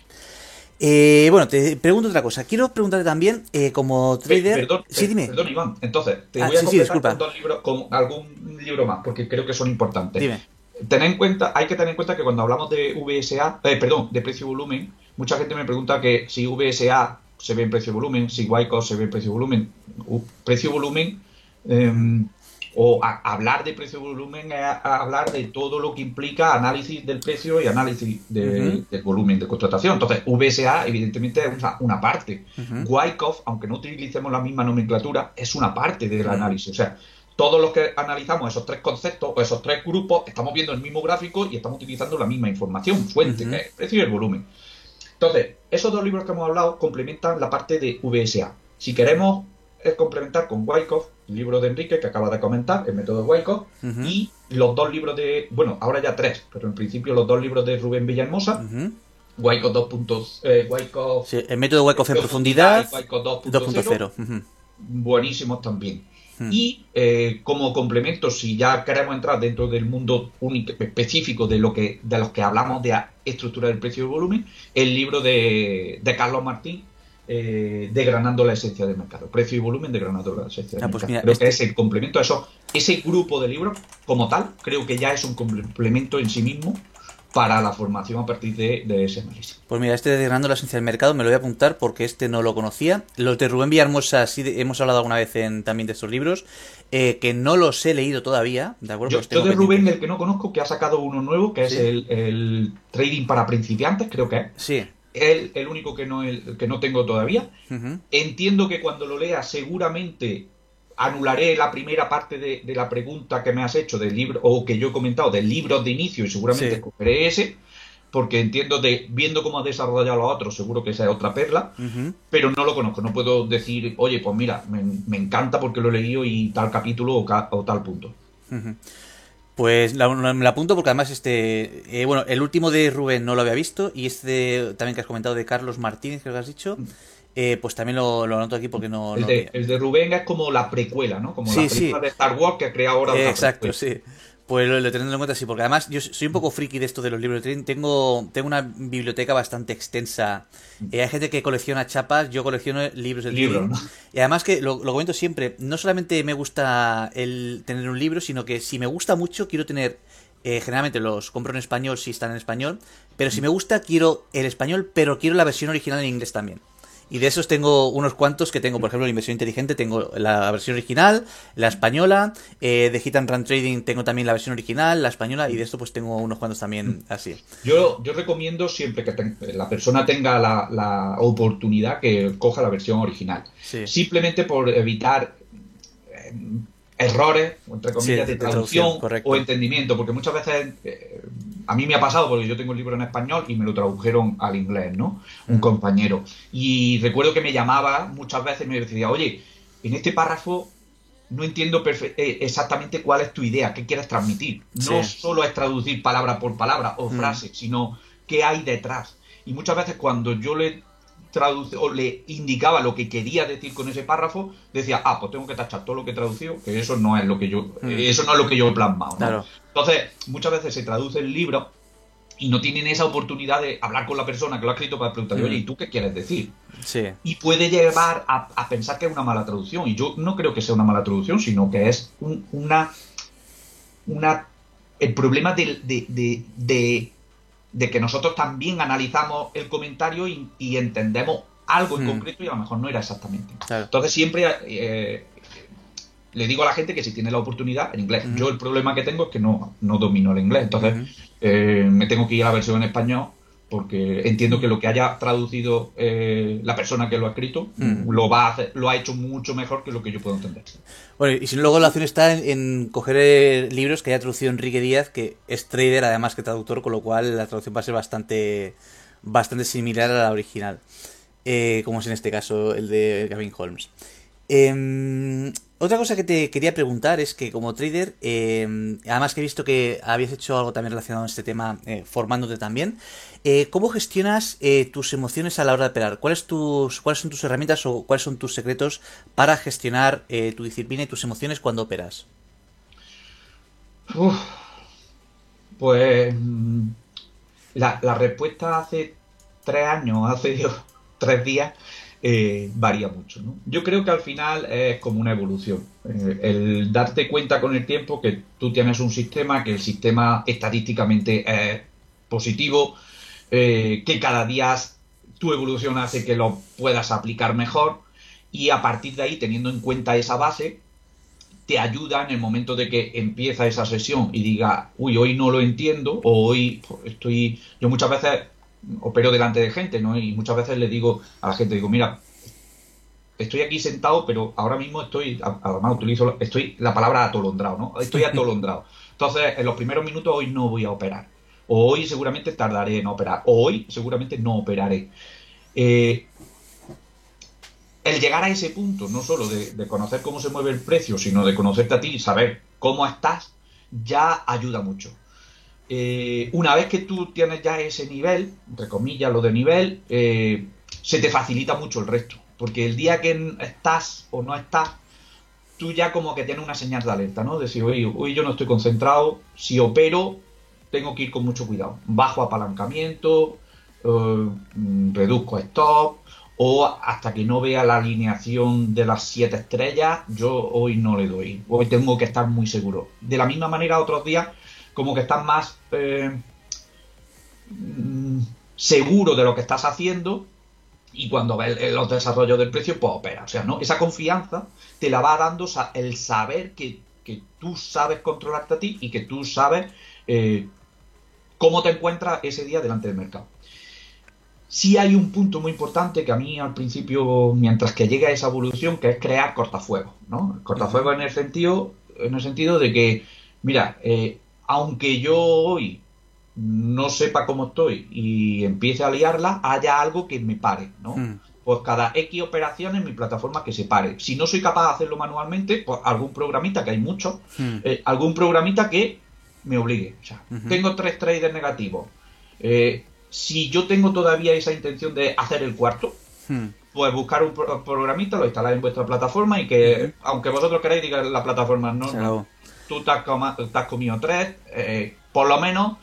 Eh, bueno, te pregunto otra cosa. Quiero preguntarte también, eh, como trader. Perdón, sí, dime. Perdón, Iván. Entonces, te ah, voy a completar con dos libros, con algún libro más, porque creo que son importantes. Dime. Ten en cuenta, hay que tener en cuenta que cuando hablamos de VSA, eh, perdón, de precio-volumen, mucha gente me pregunta que si VSA se ve en precio-volumen, si Wyckoff se ve en precio-volumen. Precio-volumen em, o hablar de precio volumen es hablar de todo lo que implica análisis del precio y análisis del volumen de contratación. Entonces, VSA, evidentemente, es una, parte. Uh aunque no utilicemos la misma nomenclatura, es una parte del análisis. O sea, todos los que analizamos esos tres conceptos o esos tres grupos, estamos viendo el mismo gráfico y estamos utilizando la misma información, fuente, que es el precio y el volumen. Entonces, esos dos libros que hemos hablado complementan la parte de VSA. Si queremos es complementar con Wyckoff, libro de Enrique que acaba de comentar, el método de Wyckoff, y los dos libros de, bueno, ahora ya tres, pero en principio los dos libros de Rubén Villahermosa, uh 2. Eh, sí, el método de Wyckoff en profundidad, 2.0. Buenísimos también. Y eh, como complemento, si ya queremos entrar dentro del mundo único, específico de lo que de los que hablamos de estructura del precio y volumen, el libro de, de Carlos Martín, eh, degranando la esencia del mercado. Precio y volumen degranando la esencia del ah, pues mercado. creo que este es el complemento a eso. Ese grupo de libros, como tal, creo que ya es un complemento en sí mismo para la formación a partir de, ese análisis. Pues mira, este de degranando la esencia del mercado me lo voy a apuntar porque este no lo conocía. Los de Rubén Villarmosa sí hemos hablado alguna vez en, también de estos libros, eh, que no los he leído todavía. ¿de acuerdo? Yo, de Rubén, el que no conozco, que ha sacado uno nuevo, que es el, el, Trading para principiantes, creo que es. Sí es el único que no, el, que no tengo todavía. Entiendo que cuando lo lea seguramente anularé la primera parte de, la pregunta que me has hecho del libro, o que yo he comentado, del libro de inicio, y seguramente escogeré ese, porque entiendo de, viendo cómo ha desarrollado los otros, seguro que esa es otra perla, pero no lo conozco, no puedo decir, oye, pues mira, me, encanta porque lo he leído y tal capítulo o, tal punto. Pues la, me la apunto porque además este, eh, bueno, el último de Rubén no lo había visto y este también que has comentado de Carlos Martínez, creo que has dicho, eh, pues también lo, anoto aquí porque no... El, de, el, de, Rubén es como la precuela, ¿no? Como la precuela de Star Wars que ha creado ahora... exacto, sí. Pues lo, teniendo en cuenta, sí, porque además yo soy un poco friki de esto de los libros. Tengo, tengo una biblioteca bastante extensa. Eh, hay gente que colecciona chapas, yo colecciono libros de trading. Y además que lo, lo, comento siempre, no solamente me gusta el tener un libro, sino que si me gusta mucho, quiero tener. Eh, generalmente los compro en español si están en español, pero si me gusta, quiero el español, pero quiero la versión original en inglés también. Y de esos tengo unos cuantos que tengo, por ejemplo, la inversión inteligente, tengo la versión original, la española, eh, de Hit and Run Trading tengo también la versión original, la española, y de esto pues tengo unos cuantos también así. Yo, yo recomiendo siempre que la persona tenga la, oportunidad que coja la versión original. Simplemente por evitar eh, errores, entre comillas, de, traducción, o entendimiento, porque muchas veces eh, a mí me ha pasado porque yo tengo el libro en español y me lo tradujeron al inglés, ¿no? Un compañero. Y recuerdo que me llamaba muchas veces y me decía, oye, en este párrafo no entiendo eh, exactamente cuál es tu idea, qué quieres transmitir. No solo es traducir palabra por palabra o frase, sino qué hay detrás. Y muchas veces cuando yo le traduce, o le indicaba lo que quería decir con ese párrafo, decía, ah, pues tengo que tachar todo lo que he traducido, que eso no es lo que yo, mm. eso no es lo que yo he plasmado. Entonces, muchas veces se traduce el libro y no tienen esa oportunidad de hablar con la persona que lo ha escrito para preguntarle, oye, ¿y tú qué quieres decir? Sí. Y puede llevar a, pensar que es una mala traducción. Y yo no creo que sea una mala traducción, sino que es una, una. El problema de, de de que nosotros también analizamos el comentario y, entendemos algo en hmm. concreto y a lo mejor no era exactamente. Entonces siempre eh, le digo a la gente que si tiene la oportunidad en inglés. Yo el problema que tengo es que no, no domino el inglés, entonces eh, me tengo que ir a la versión en español porque entiendo que lo que haya traducido eh, la persona que lo ha escrito Mm. lo va a hacer, lo ha hecho mucho mejor que lo que yo puedo entender. Bueno, y si no, luego la opción está en, en coger eh, libros que haya traducido Enrique Díaz, que es trader además que traductor, con lo cual la traducción va a ser bastante, bastante similar a la original, eh, como es en este caso el de Gavin Holmes. Em, otra cosa que te quería preguntar es que como trader, em, además que he visto que habías hecho algo también relacionado con este tema, eh, formándote también, eh, ¿cómo gestionas eh, tus emociones a la hora de operar? ¿Cuáles, tus, ¿Cuáles son tus herramientas o cuáles son tus secretos para gestionar eh, tu disciplina y tus emociones cuando operas? Uf, pues mm, la, la respuesta hace tres años, hace tres días, eh, varía mucho. ¿no? Yo creo que al final es como una evolución. Eh, el darte cuenta con el tiempo que tú tienes un sistema, que el sistema estadísticamente es positivo, eh, que cada día tu evolución hace que lo puedas aplicar mejor y a partir de ahí, teniendo en cuenta esa base, te ayuda en el momento de que empieza esa sesión y diga, uy, hoy no lo entiendo, o hoy estoy. Yo muchas veces opero delante de gente, ¿no? Y muchas veces le digo a la gente, digo, mira, estoy aquí sentado, pero ahora mismo estoy, además utilizo, estoy la palabra atolondrado, ¿no? Estoy atolondrado. Entonces, en los primeros minutos hoy no voy a operar. O hoy seguramente tardaré en operar. O hoy seguramente no operaré. Eh, el llegar a ese punto, no solo de, de, conocer cómo se mueve el precio, sino de conocerte a ti y saber cómo estás, ya ayuda mucho. Eh, una vez que tú tienes ya ese nivel, entre comillas lo de nivel, eh, se te facilita mucho el resto. Porque el día que estás o no estás, tú ya como que tienes una señal de alerta, ¿no? Decir, hoy yo no estoy concentrado, si opero, tengo que ir con mucho cuidado. Bajo apalancamiento, eh, reduzco stop, o hasta que no vea la alineación de las siete estrellas, yo hoy no le doy. Hoy tengo que estar muy seguro. De la misma manera, otros días, como que estás más eh, seguro de lo que estás haciendo y cuando ves los desarrollos del precio, pues opera. O sea, ¿no? Esa confianza te la va dando el saber que, que tú sabes controlarte a ti y que tú sabes eh, cómo te encuentras ese día delante del mercado. Sí hay un punto muy importante que a mí al principio, mientras que llega esa evolución, que es crear cortafuegos, ¿no? Cortafuegos en el sentido, en el sentido de que, mira, eh, aunque yo hoy no sepa cómo estoy y empiece a liarla, haya algo que me pare, ¿no? Mm. Pues cada X operaciones en mi plataforma que se pare. Si no soy capaz de hacerlo manualmente, pues algún programita, que hay muchos, mm. eh, algún programita que me obligue. O sea, uh -huh. tengo tres traders negativos. Eh, si yo tengo todavía esa intención de hacer el cuarto, hmm. pues buscar un pro programita, lo instalar en vuestra plataforma y que, hmm. aunque vosotros queráis, diga la plataforma, no, no tú te has, te has, comido tres, eh, por lo menos,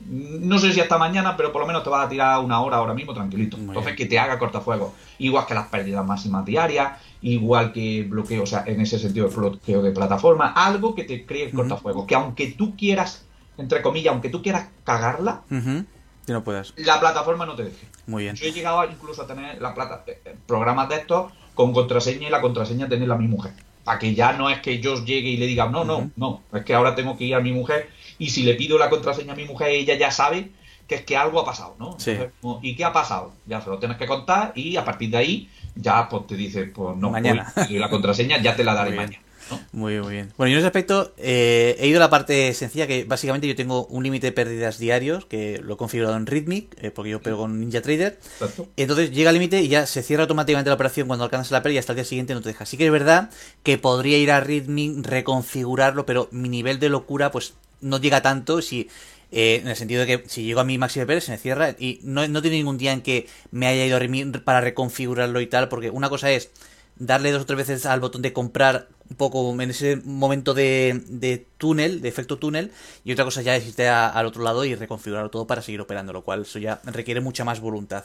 no sé si hasta mañana, pero por lo menos te vas a tirar una hora ahora mismo tranquilito. Muy Entonces, bien. que te haga cortafuegos. Igual que las pérdidas máximas diarias, igual que bloqueo, o sea, en ese sentido, el bloqueo de plataforma, algo que te cree el cortafuegos. Que aunque tú quieras, entre comillas, aunque tú quieras cagarla, uh -huh. No puedas. La plataforma no te deje. Muy bien. Yo he llegado incluso a tener la plata, eh, programas de estos con contraseña y la contraseña tenerla mi mujer. Para que ya no es que yo llegue y le diga, no, no, uh -huh. no, es que ahora tengo que ir a mi mujer y si le pido la contraseña a mi mujer, ella ya sabe que es que algo ha pasado, ¿no? Sí. ¿Y qué ha pasado? Ya se lo tienes que contar y a partir de ahí ya pues te dice, pues no, mañana. y la contraseña ya te la daré mañana. ¿No? Muy bien, muy bien. Bueno, yo en ese aspecto eh, he ido a la parte sencilla, que básicamente yo tengo un límite de pérdidas diarios, que lo he configurado en Rhythmic, eh, porque yo pego con Ninja Trader. Exacto. Entonces llega al límite y ya se cierra automáticamente la operación cuando alcanzas la pérdida y hasta el día siguiente no te deja. Así que es verdad que podría ir a Rhythmic, reconfigurarlo, pero mi nivel de locura pues no llega tanto si... Eh, en el sentido de que si llego a mi máximo de pérdida se me cierra y no, no tiene ningún día en que me haya ido a Rhythmic para reconfigurarlo y tal, porque una cosa es darle dos o tres veces al botón de comprar un poco en ese momento de, de túnel, de efecto túnel, y otra cosa ya es irte a, al otro lado y reconfigurarlo todo para seguir operando, lo cual eso ya requiere mucha más voluntad.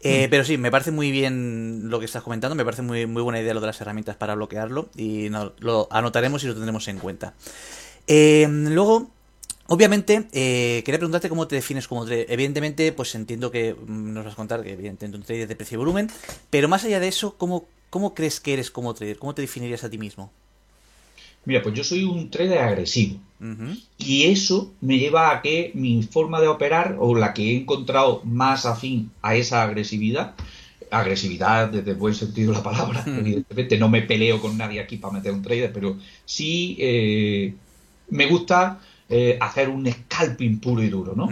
Eh, mm. Pero sí, me parece muy bien lo que estás comentando, me parece muy, muy buena idea lo de las herramientas para bloquearlo, y no, lo anotaremos y lo tendremos en cuenta. Eh, luego, Obviamente, eh, quería preguntarte cómo te defines como trader. Evidentemente, pues entiendo que mm, nos vas a contar que evidentemente un trader de precio y volumen, pero más allá de eso, ¿cómo, ¿cómo crees que eres como trader? ¿Cómo te definirías a ti mismo? Mira, pues yo soy un trader agresivo. Y eso me lleva a que mi forma de operar, o la que he encontrado más afín a esa agresividad, agresividad desde el buen sentido de la palabra, evidentemente no me peleo con nadie aquí para meter un trader, pero sí eh, me gusta eh, hacer un scalping puro y duro, ¿no?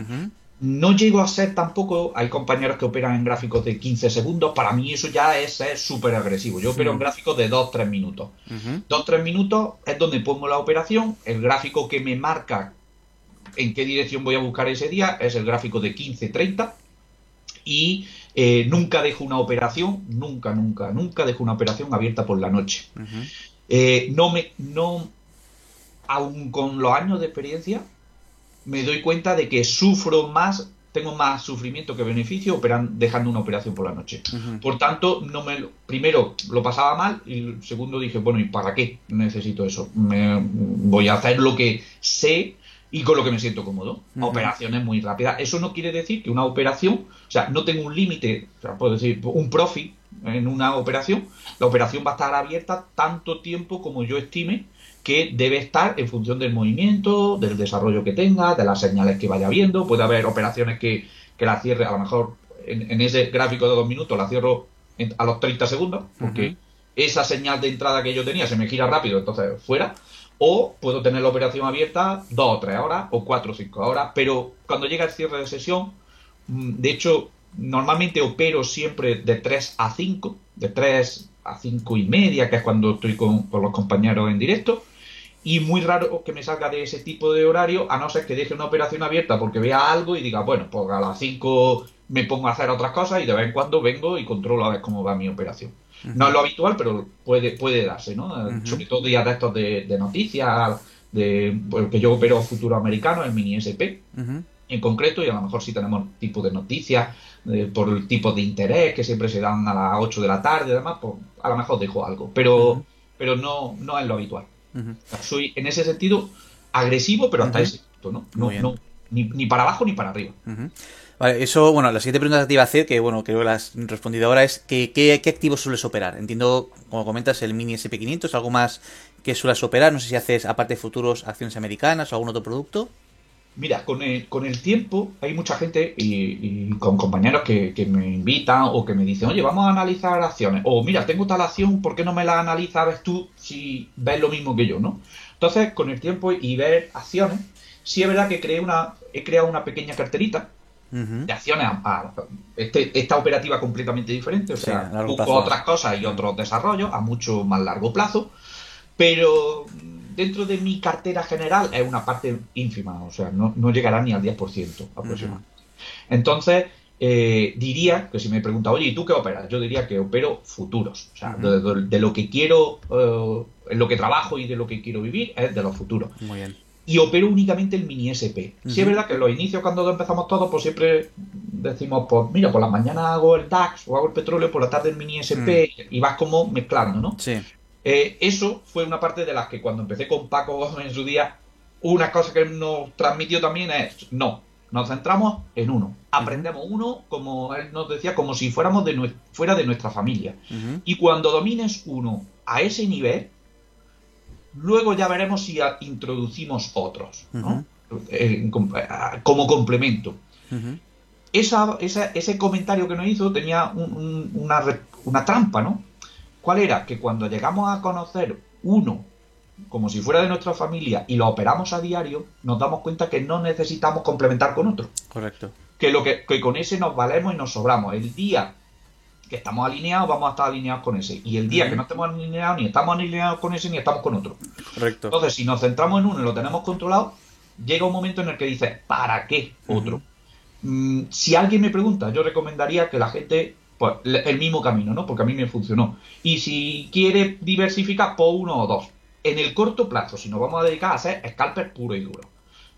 No llego a ser tampoco, hay compañeros que operan en gráficos de 15 segundos, para mí eso ya es súper agresivo. Yo opero en gráficos de 2-3 minutos. 2-3 minutos es donde pongo la operación, el gráfico que me marca en qué dirección voy a buscar ese día es el gráfico de 15-30 y eh, nunca dejo una operación, nunca, nunca, nunca dejo una operación abierta por la noche. Eh, no me, no, aún con los años de experiencia, me doy cuenta de que sufro más, tengo más sufrimiento que beneficio operan, dejando una operación por la noche. Por tanto, no me primero lo pasaba mal y segundo dije, bueno, ¿y para qué necesito eso? Me, voy a hacer lo que sé y con lo que me siento cómodo. Operaciones muy rápidas. Eso no quiere decir que una operación, o sea, no tengo un límite, o sea, puedo decir, un profit en una operación. La operación va a estar abierta tanto tiempo como yo estime que debe estar en función del movimiento, del desarrollo que tenga, de las señales que vaya viendo. Puede haber operaciones que, la cierre, a lo mejor en, ese gráfico de dos minutos la cierro a los 30 segundos, porque esa señal de entrada que yo tenía se me gira rápido, entonces fuera. O puedo tener la operación abierta dos o tres horas, o cuatro o cinco horas, pero cuando llega el cierre de sesión, mm, de hecho, normalmente opero siempre de 3 a 5, de 3 a 5 y media, que es cuando estoy con, con los compañeros en directo, y muy raro que me salga de ese tipo de horario, a no ser que deje una operación abierta porque vea algo y diga, bueno, pues a las 5 me pongo a hacer otras cosas y de vez en cuando vengo y controlo a ver cómo va mi operación. No es lo habitual, pero puede, puede darse, ¿no? Sobre todo días de estos de, noticias, de porque pues, yo opero futuro americano, el mini SP en concreto, y a lo mejor si tenemos tipo de noticias eh, por el tipo de interés que siempre se dan a las 8 de la tarde y demás, pues a lo mejor dejo algo, pero, pero no, no es lo habitual. Soy en ese sentido agresivo, pero hasta ese punto, ¿no? no, ni, para abajo ni para arriba. Vale, eso, bueno, la siguiente pregunta que te iba a hacer, que bueno, creo que la has respondido ahora, es que, ¿qué, activos sueles operar? Entiendo, como comentas, el mini SP500, algo más que suelas operar, no sé si haces, aparte de futuros, acciones americanas o algún otro producto. Mira, con el, con el tiempo hay mucha gente y, con compañeros que, me invitan o que me dicen, oye, vamos a analizar acciones. O mira, tengo tal acción, ¿por qué no me la analizas tú si ves lo mismo que yo, no? Entonces, con el tiempo y ver acciones, sí es verdad que creé una, he creado una pequeña carterita de acciones a, este, esta operativa completamente diferente. O sea, busco otras cosas y otros desarrollos a mucho más largo plazo. Pero dentro de mi cartera general es una parte ínfima, o sea, no, llegará ni al 10% aproximadamente. Entonces, eh, diría que si me pregunta, oye, ¿y tú qué operas? Yo diría que opero futuros, o sea, de, lo que quiero, eh, en lo que trabajo y de lo que quiero vivir es de los futuros. Muy bien. Y opero únicamente el mini SP. Si es verdad que en los inicios, cuando empezamos todos, pues siempre decimos, pues mira, por la mañana hago el DAX o hago el petróleo, por la tarde el mini SP, y vas como mezclando, ¿no? Sí. Eh, eso fue una parte de las que cuando empecé con Paco en su día, una cosa que nos transmitió también es, no, nos centramos en uno. Aprendemos uno, como él nos decía, como si fuéramos de fuera de nuestra familia. Y cuando domines uno a ese nivel, luego ya veremos si introducimos otros, eh, como complemento. esa, ese comentario que nos hizo tenía una, una trampa, ¿no? ¿Cuál era? Que cuando llegamos a conocer uno como si fuera de nuestra familia y lo operamos a diario, nos damos cuenta que no necesitamos complementar con otro. Correcto. Que, lo que, con ese nos valemos y nos sobramos. El día que estamos alineados, vamos a estar alineados con ese. Y el día que no estemos alineados, ni estamos alineados con ese, ni estamos con otro. Correcto. Entonces, si nos centramos en uno y lo tenemos controlado, llega un momento en el que dices, ¿para qué otro? Mm, si alguien me pregunta, yo recomendaría que la gente pues el mismo camino, ¿no? Porque a mí me funcionó. Y si quiere diversificar, por uno o dos. En el corto plazo, si nos vamos a dedicar a hacer scalpers puro y duro,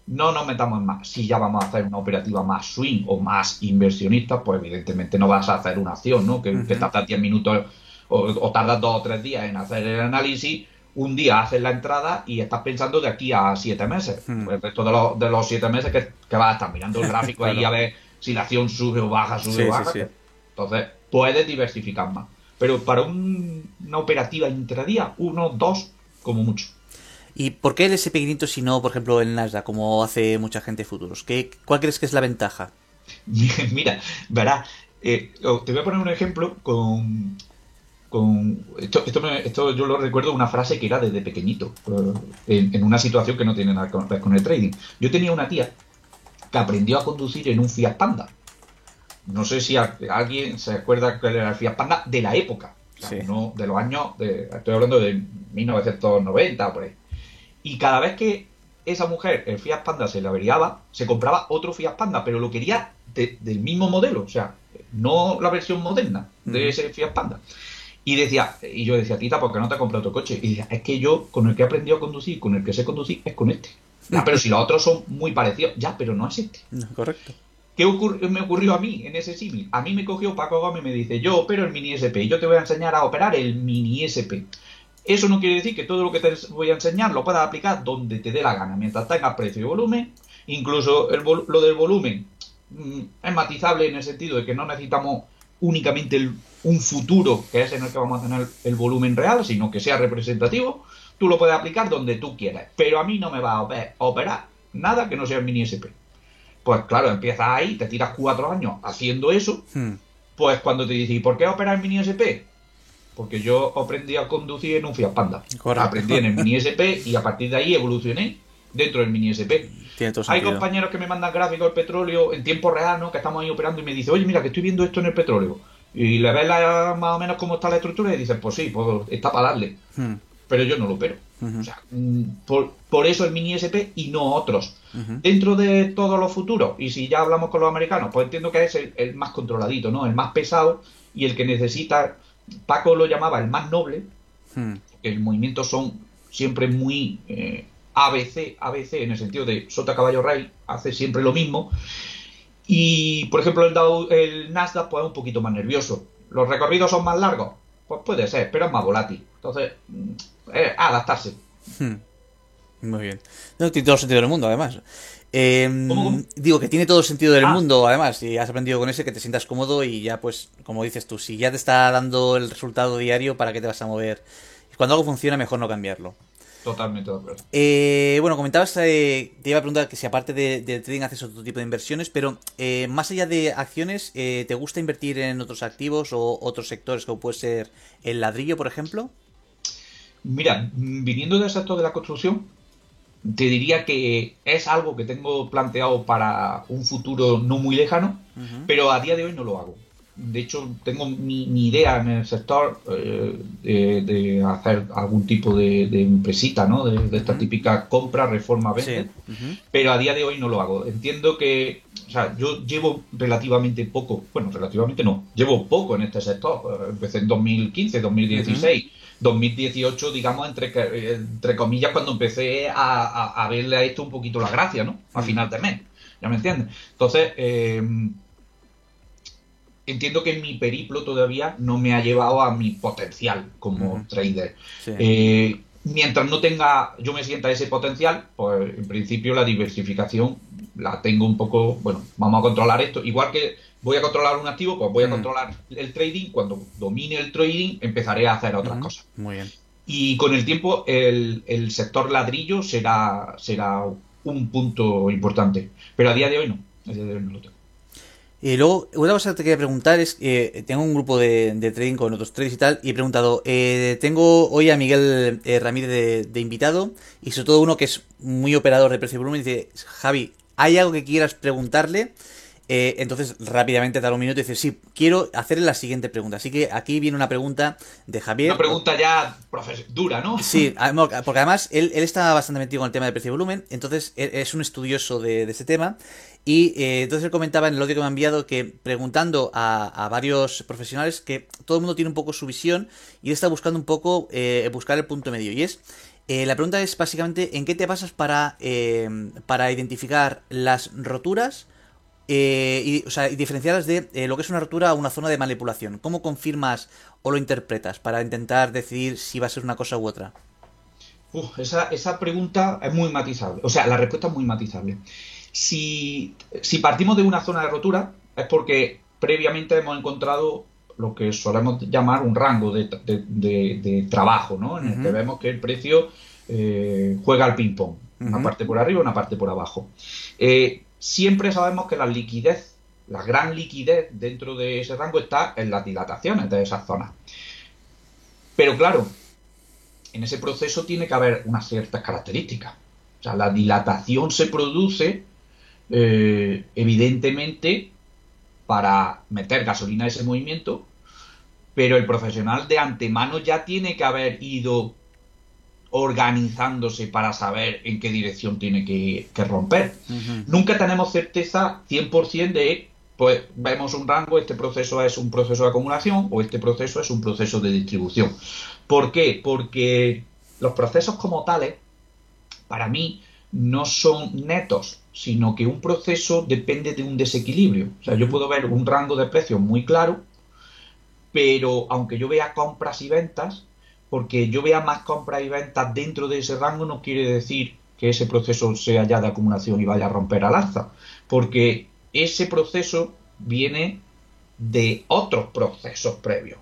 no nos metamos en más. Si ya vamos a hacer una operativa más swing o más inversionista, pues evidentemente no vas a hacer una acción, ¿no? Que, te tarda 10 minutos o, tardas dos o tres días en hacer el análisis. Un día haces la entrada y estás pensando de aquí a siete meses. Pues el resto de, los, de los siete meses que, vas a estar mirando el gráfico ahí a ver si la acción sube o baja, sube o baja. Entonces, puedes diversificar más. Pero para una operativa intradía, uno, dos, como mucho. ¿Y por qué el SP500 si no, por ejemplo, el Nasdaq, como hace mucha gente futuros? ¿Qué, ¿Cuál crees que es la ventaja? Mira, verás, eh, te voy a poner un ejemplo con... con esto, esto, yo lo recuerdo una frase que era desde pequeñito, eh, en, una situación que no tiene nada que ver con el trading. Yo tenía una tía que aprendió a conducir en un Fiat Panda. No sé si alguien se acuerda que era el Fiat Panda de la época, no de los años, de, estoy hablando de 1990 por ahí. Y cada vez que esa mujer, el Fiat Panda, se le averiaba, se compraba otro Fiat Panda, pero lo quería del mismo modelo, o sea, no la versión moderna de ese Fiat Panda. Y decía, y yo decía, Tita, ¿por qué no te comprado otro coche? Y decía, es que yo con el que he aprendido a conducir, con el que sé conducir, es con este. Ya, pero si los otros son muy parecidos, ya, pero no es este. correcto. ¿Qué me ocurrió a mí en ese símil? A mí me cogió Paco Gómez y me dice, yo opero el mini SP, yo te voy a enseñar a operar el mini SP. Eso no quiere decir que todo lo que te voy a enseñar lo puedas aplicar donde te dé la gana, mientras tengas precio y volumen. Incluso lo del volumen mm, es matizable en el sentido de que no necesitamos únicamente un futuro, que es en el que vamos a tener el volumen real, sino que sea representativo. Tú lo puedes aplicar donde tú quieras, pero a mí no me va a operar nada que no sea el mini SP. Pues claro, empiezas ahí, te tiras cuatro años haciendo eso. Hmm. Pues cuando te dices, ¿y por qué operar el mini SP? porque yo aprendí a conducir en un Fiat Panda. Aprendí en el Mini SP y a partir de ahí evolucioné dentro del Mini SP. Hay compañeros que me mandan gráficos del petróleo en tiempo real, ¿no? Que estamos ahí operando y me dicen, oye, mira, que estoy viendo esto en el petróleo. Y le ves más o menos cómo está la estructura y dices, pues sí, pues está para darle. Hmm. Pero yo no lo opero. O sea, mm, por, eso el Mini SP y no otros. Dentro de todos los futuros, y si ya hablamos con los americanos, pues entiendo que es el, el más controladito, ¿no? El más pesado y el que necesita Paco lo llamaba el más noble, hmm. el movimiento son siempre muy eh, ABC, ABC en el sentido de sota caballo rey, hace siempre lo mismo. Y por ejemplo el, el Nasdaq pues es un poquito más nervioso. ¿Los recorridos son más largos? Pues puede ser, pero es más volátil. Entonces, mm, adaptarse. Hmm. Muy bien. No tiene todo el sentido del mundo, además. Em, digo que tiene todo el sentido del ah. mundo, además, y has aprendido con ese que te sientas cómodo y ya, pues, como dices tú, si ya te está dando el resultado diario, ¿para qué te vas a mover? Cuando algo funciona, mejor no cambiarlo. Totalmente de acuerdo. Eh, bueno, comentabas, eh, te iba a preguntar que si aparte de, trading haces otro tipo de inversiones, pero eh, más allá de acciones, ¿te gusta invertir en otros activos o otros sectores como puede ser el ladrillo, por ejemplo? Mira, viniendo del sector de la construcción, te diría que es algo que tengo planteado para un futuro no muy lejano, pero a día de hoy no lo hago. De hecho, tengo mi, idea en el sector eh, de, hacer algún tipo de, empresita, ¿no? De, esta típica compra, reforma, venta, pero a día de hoy no lo hago. Entiendo que, o sea, yo llevo relativamente poco, bueno, relativamente no, llevo poco en este sector. Empecé en 2015, 2016. 2018, digamos, entre, entre comillas, cuando empecé a, verle a esto un poquito la gracia, ¿no? A mm. final de mes, ¿ya me entiendes? Entonces, eh, entiendo que mi periplo todavía no me ha llevado a mi potencial como trader. Eh, mientras no tenga, yo me sienta ese potencial, pues en principio la diversificación la tengo un poco, bueno, vamos a controlar esto, igual que voy a controlar un activo, pues voy a mm. controlar el trading. Cuando domine el trading, empezaré a hacer otras cosas. Muy bien. Y con el tiempo, el, sector ladrillo será, será un punto importante. Pero a día de hoy no. A día de hoy no lo tengo. Y luego, una cosa que te quería preguntar es, eh, tengo un grupo de, trading con otros traders y tal, y he preguntado, eh, tengo hoy a Miguel eh, Ramírez de, de, invitado, y sobre todo uno que es muy operador de precio y volumen, y dice, Javi, ¿hay algo que quieras preguntarle? Eh, entonces, rápidamente, dar un minuto y dice, sí, quiero hacerle la siguiente pregunta. Así que aquí viene una pregunta de Javier. Una pregunta ya dura, ¿no? Sí, porque además él, está bastante metido con el tema de precio y volumen, entonces e, es un estudioso de, ese tema. Y eh, entonces él comentaba en el audio que me ha enviado que preguntando a, varios profesionales que todo el mundo tiene un poco su visión y él está buscando un poco eh, buscar el punto medio. Y es, la pregunta es básicamente, ¿en qué te basas para, para identificar las roturas? Eh, y, o sea, y diferenciarlas de eh, lo que es una rotura a una zona de manipulación. ¿Cómo confirmas o lo interpretas para intentar decidir si va a ser una cosa u otra? esa, esa, pregunta es muy matizable. O sea, la respuesta es muy matizable. Si, si partimos de una zona de rotura, es porque previamente hemos encontrado lo que solemos llamar un rango de, de, trabajo, ¿no? En el que vemos que el precio eh, juega al ping-pong. Una parte por arriba, una parte por abajo. Eh, siempre sabemos que la liquidez, la gran liquidez dentro de ese rango está en las dilataciones de esas zonas. Pero claro, en ese proceso tiene que haber unas ciertas características. O sea, la dilatación se produce eh, evidentemente para meter gasolina a ese movimiento, pero el profesional de antemano ya tiene que haber ido organizándose para saber en qué dirección tiene que, romper. Nunca tenemos certeza 100% de, pues vemos un rango, este proceso es un proceso de acumulación o este proceso es un proceso de distribución. ¿Por qué? Porque los procesos como tales, para mí, no son netos, sino que un proceso depende de un desequilibrio. O sea, yo puedo ver un rango de precios muy claro, pero aunque yo vea compras y ventas, porque yo vea más compras y ventas dentro de ese rango no quiere decir que ese proceso sea ya de acumulación y vaya a romper al alza, porque ese proceso viene de otros procesos previos.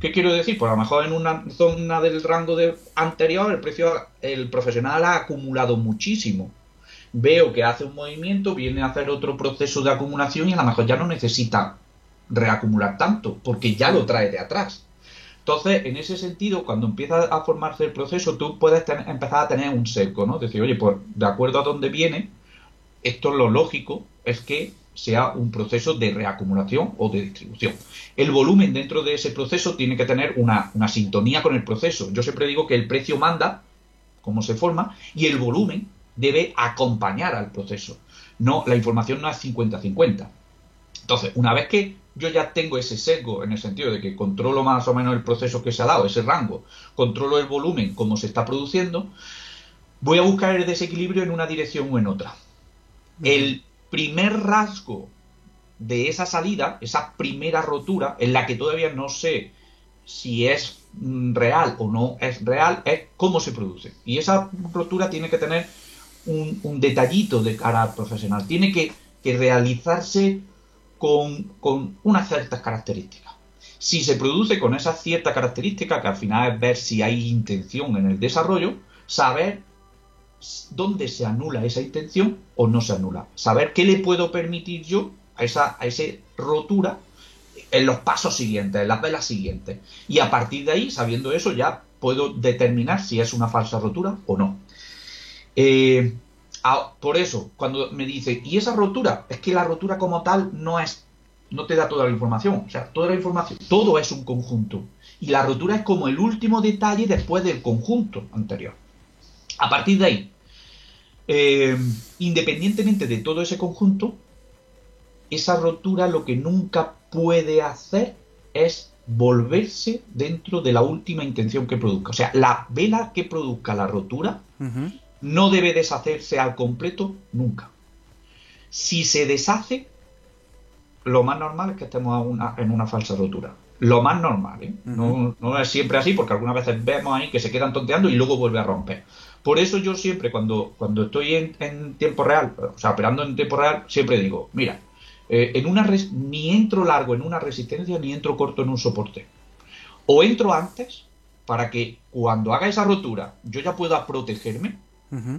¿Qué quiero decir? Pues a lo mejor en una zona del rango anterior el precio, el profesional ha acumulado muchísimo. Veo que hace un movimiento, viene a hacer otro proceso de acumulación y a lo mejor ya no necesita reacumular tanto, porque ya lo trae de atrás. Entonces, en ese sentido, cuando empieza a formarse el proceso, tú puedes empezar a tener un seco, ¿no? Decir, oye, pues de acuerdo a dónde viene, esto es lo lógico, es que sea un proceso de reacumulación o de distribución. El volumen dentro de ese proceso tiene que tener una, una sintonía con el proceso. Yo siempre digo que el precio manda cómo se forma y el volumen debe acompañar al proceso. No, la información no es 50-50. Entonces, una vez que yo ya tengo ese sesgo en el sentido de que controlo más o menos el proceso que se ha dado, ese rango, controlo el volumen, como se está produciendo, voy a buscar el desequilibrio en una dirección o en otra. El primer rasgo de esa salida, esa primera rotura, en la que todavía no sé si es mm, real o no es real, es cómo se produce. Y esa rotura tiene que tener un, detallito de cara al profesional. Tiene que, que realizarse con, unas ciertas características. Si se produce con esas ciertas características, que al final es ver si hay intención en el desarrollo, saber dónde se anula esa intención o no se anula. Saber qué le puedo permitir yo a esa, a esa rotura en los pasos siguientes, en las velas siguientes. Y a partir de ahí, sabiendo eso, ya puedo determinar si es una falsa rotura o no. Eh, por eso, cuando me dice, ¿y esa rotura? Es que la rotura como tal no es, no te da toda la información. O sea, toda la información, todo es un conjunto. Y la rotura es como el último detalle después del conjunto anterior. A partir de ahí, eh, independientemente de todo ese conjunto, esa rotura lo que nunca puede hacer es volverse dentro de la última intención que produzca. O sea, la vela que produzca la rotura no debe deshacerse al completo nunca. Si se deshace, lo más normal es que estemos en una falsa rotura. Lo más normal, ¿eh? no, es siempre así, porque algunas veces vemos ahí que se quedan tonteando y luego vuelve a romper. Por eso yo siempre, cuando, cuando estoy en, tiempo real, o sea, operando en tiempo real, siempre digo, mira, eh, en una ni entro largo en una resistencia ni entro corto en un soporte. O entro antes para que cuando haga esa rotura yo ya pueda protegerme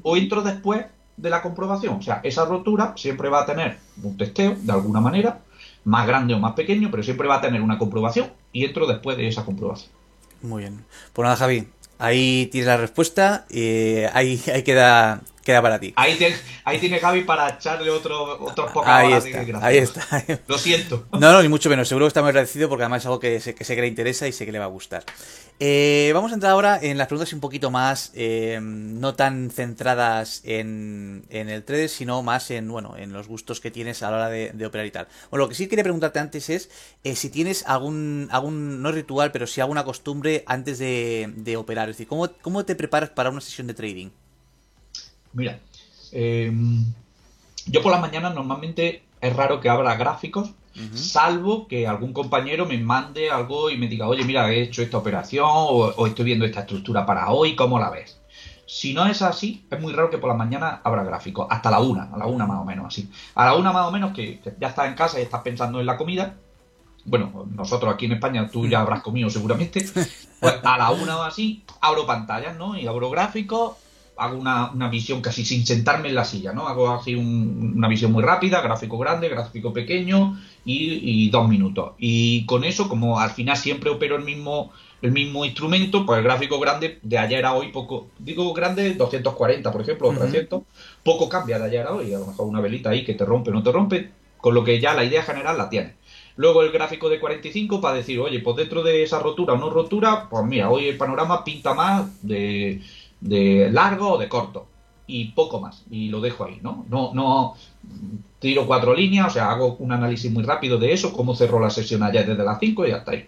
o entro después de la comprobación. O sea, esa rotura siempre va a tener un testeo, de alguna manera, más grande o más pequeño, pero siempre va a tener una comprobación y entro después de esa comprobación. Muy bien. Pues nada, Javi, ahí tienes la respuesta y ahí, ahí queda queda para ti. Ahí, ahí tiene Javi para echarle otro, otros pocos ahí ahí está. Lo siento. No, no, ni mucho menos. Seguro que está muy agradecido porque además es algo que sé, que sé que le interesa y sé que le va a gustar. Eh, vamos a entrar ahora en las preguntas un poquito más eh, no tan centradas en, en, el 3 sino más en bueno en los gustos que tienes a la hora de, operar y tal. Bueno, lo que sí quería preguntarte antes es eh, si tienes algún, algún, no ritual, pero si alguna costumbre antes de, de operar. Es decir, ¿cómo, ¿cómo te preparas para una sesión de trading? Mira, em, yo por las mañanas normalmente es raro que abra gráficos, salvo que algún compañero me mande algo y me diga, oye, mira, he hecho esta operación o, estoy viendo esta estructura para hoy, ¿cómo la ves? Si no es así, es muy raro que por las mañanas abra gráficos, hasta la una, a la una más o menos así. A la una más o menos que, ya estás en casa y estás pensando en la comida, bueno, nosotros aquí en España, tú ya habrás comido seguramente, pues a la una o así abro pantallas, ¿no? Y abro gráficos, hago una, visión casi sin sentarme en la silla, ¿no? Hago así una visión muy rápida, gráfico grande, gráfico pequeño y, dos minutos. Y con eso, como al final siempre opero el mismo el mismo instrumento, pues el gráfico grande de ayer a hoy poco, digo grande 240 por ejemplo, o 300, poco cambia de ayer a hoy, a lo mejor una velita ahí que te rompe o no te rompe, con lo que ya la idea general la tienes. Luego el gráfico de 45 para decir, oye, pues dentro de esa rotura o no rotura, pues mira, hoy el panorama pinta más de, de largo o de corto. Y poco más. Y lo dejo ahí, ¿no? No, no tiro cuatro líneas, o sea, hago un análisis muy rápido de eso, cómo cerró la sesión ayer desde las 5 y hasta ahí.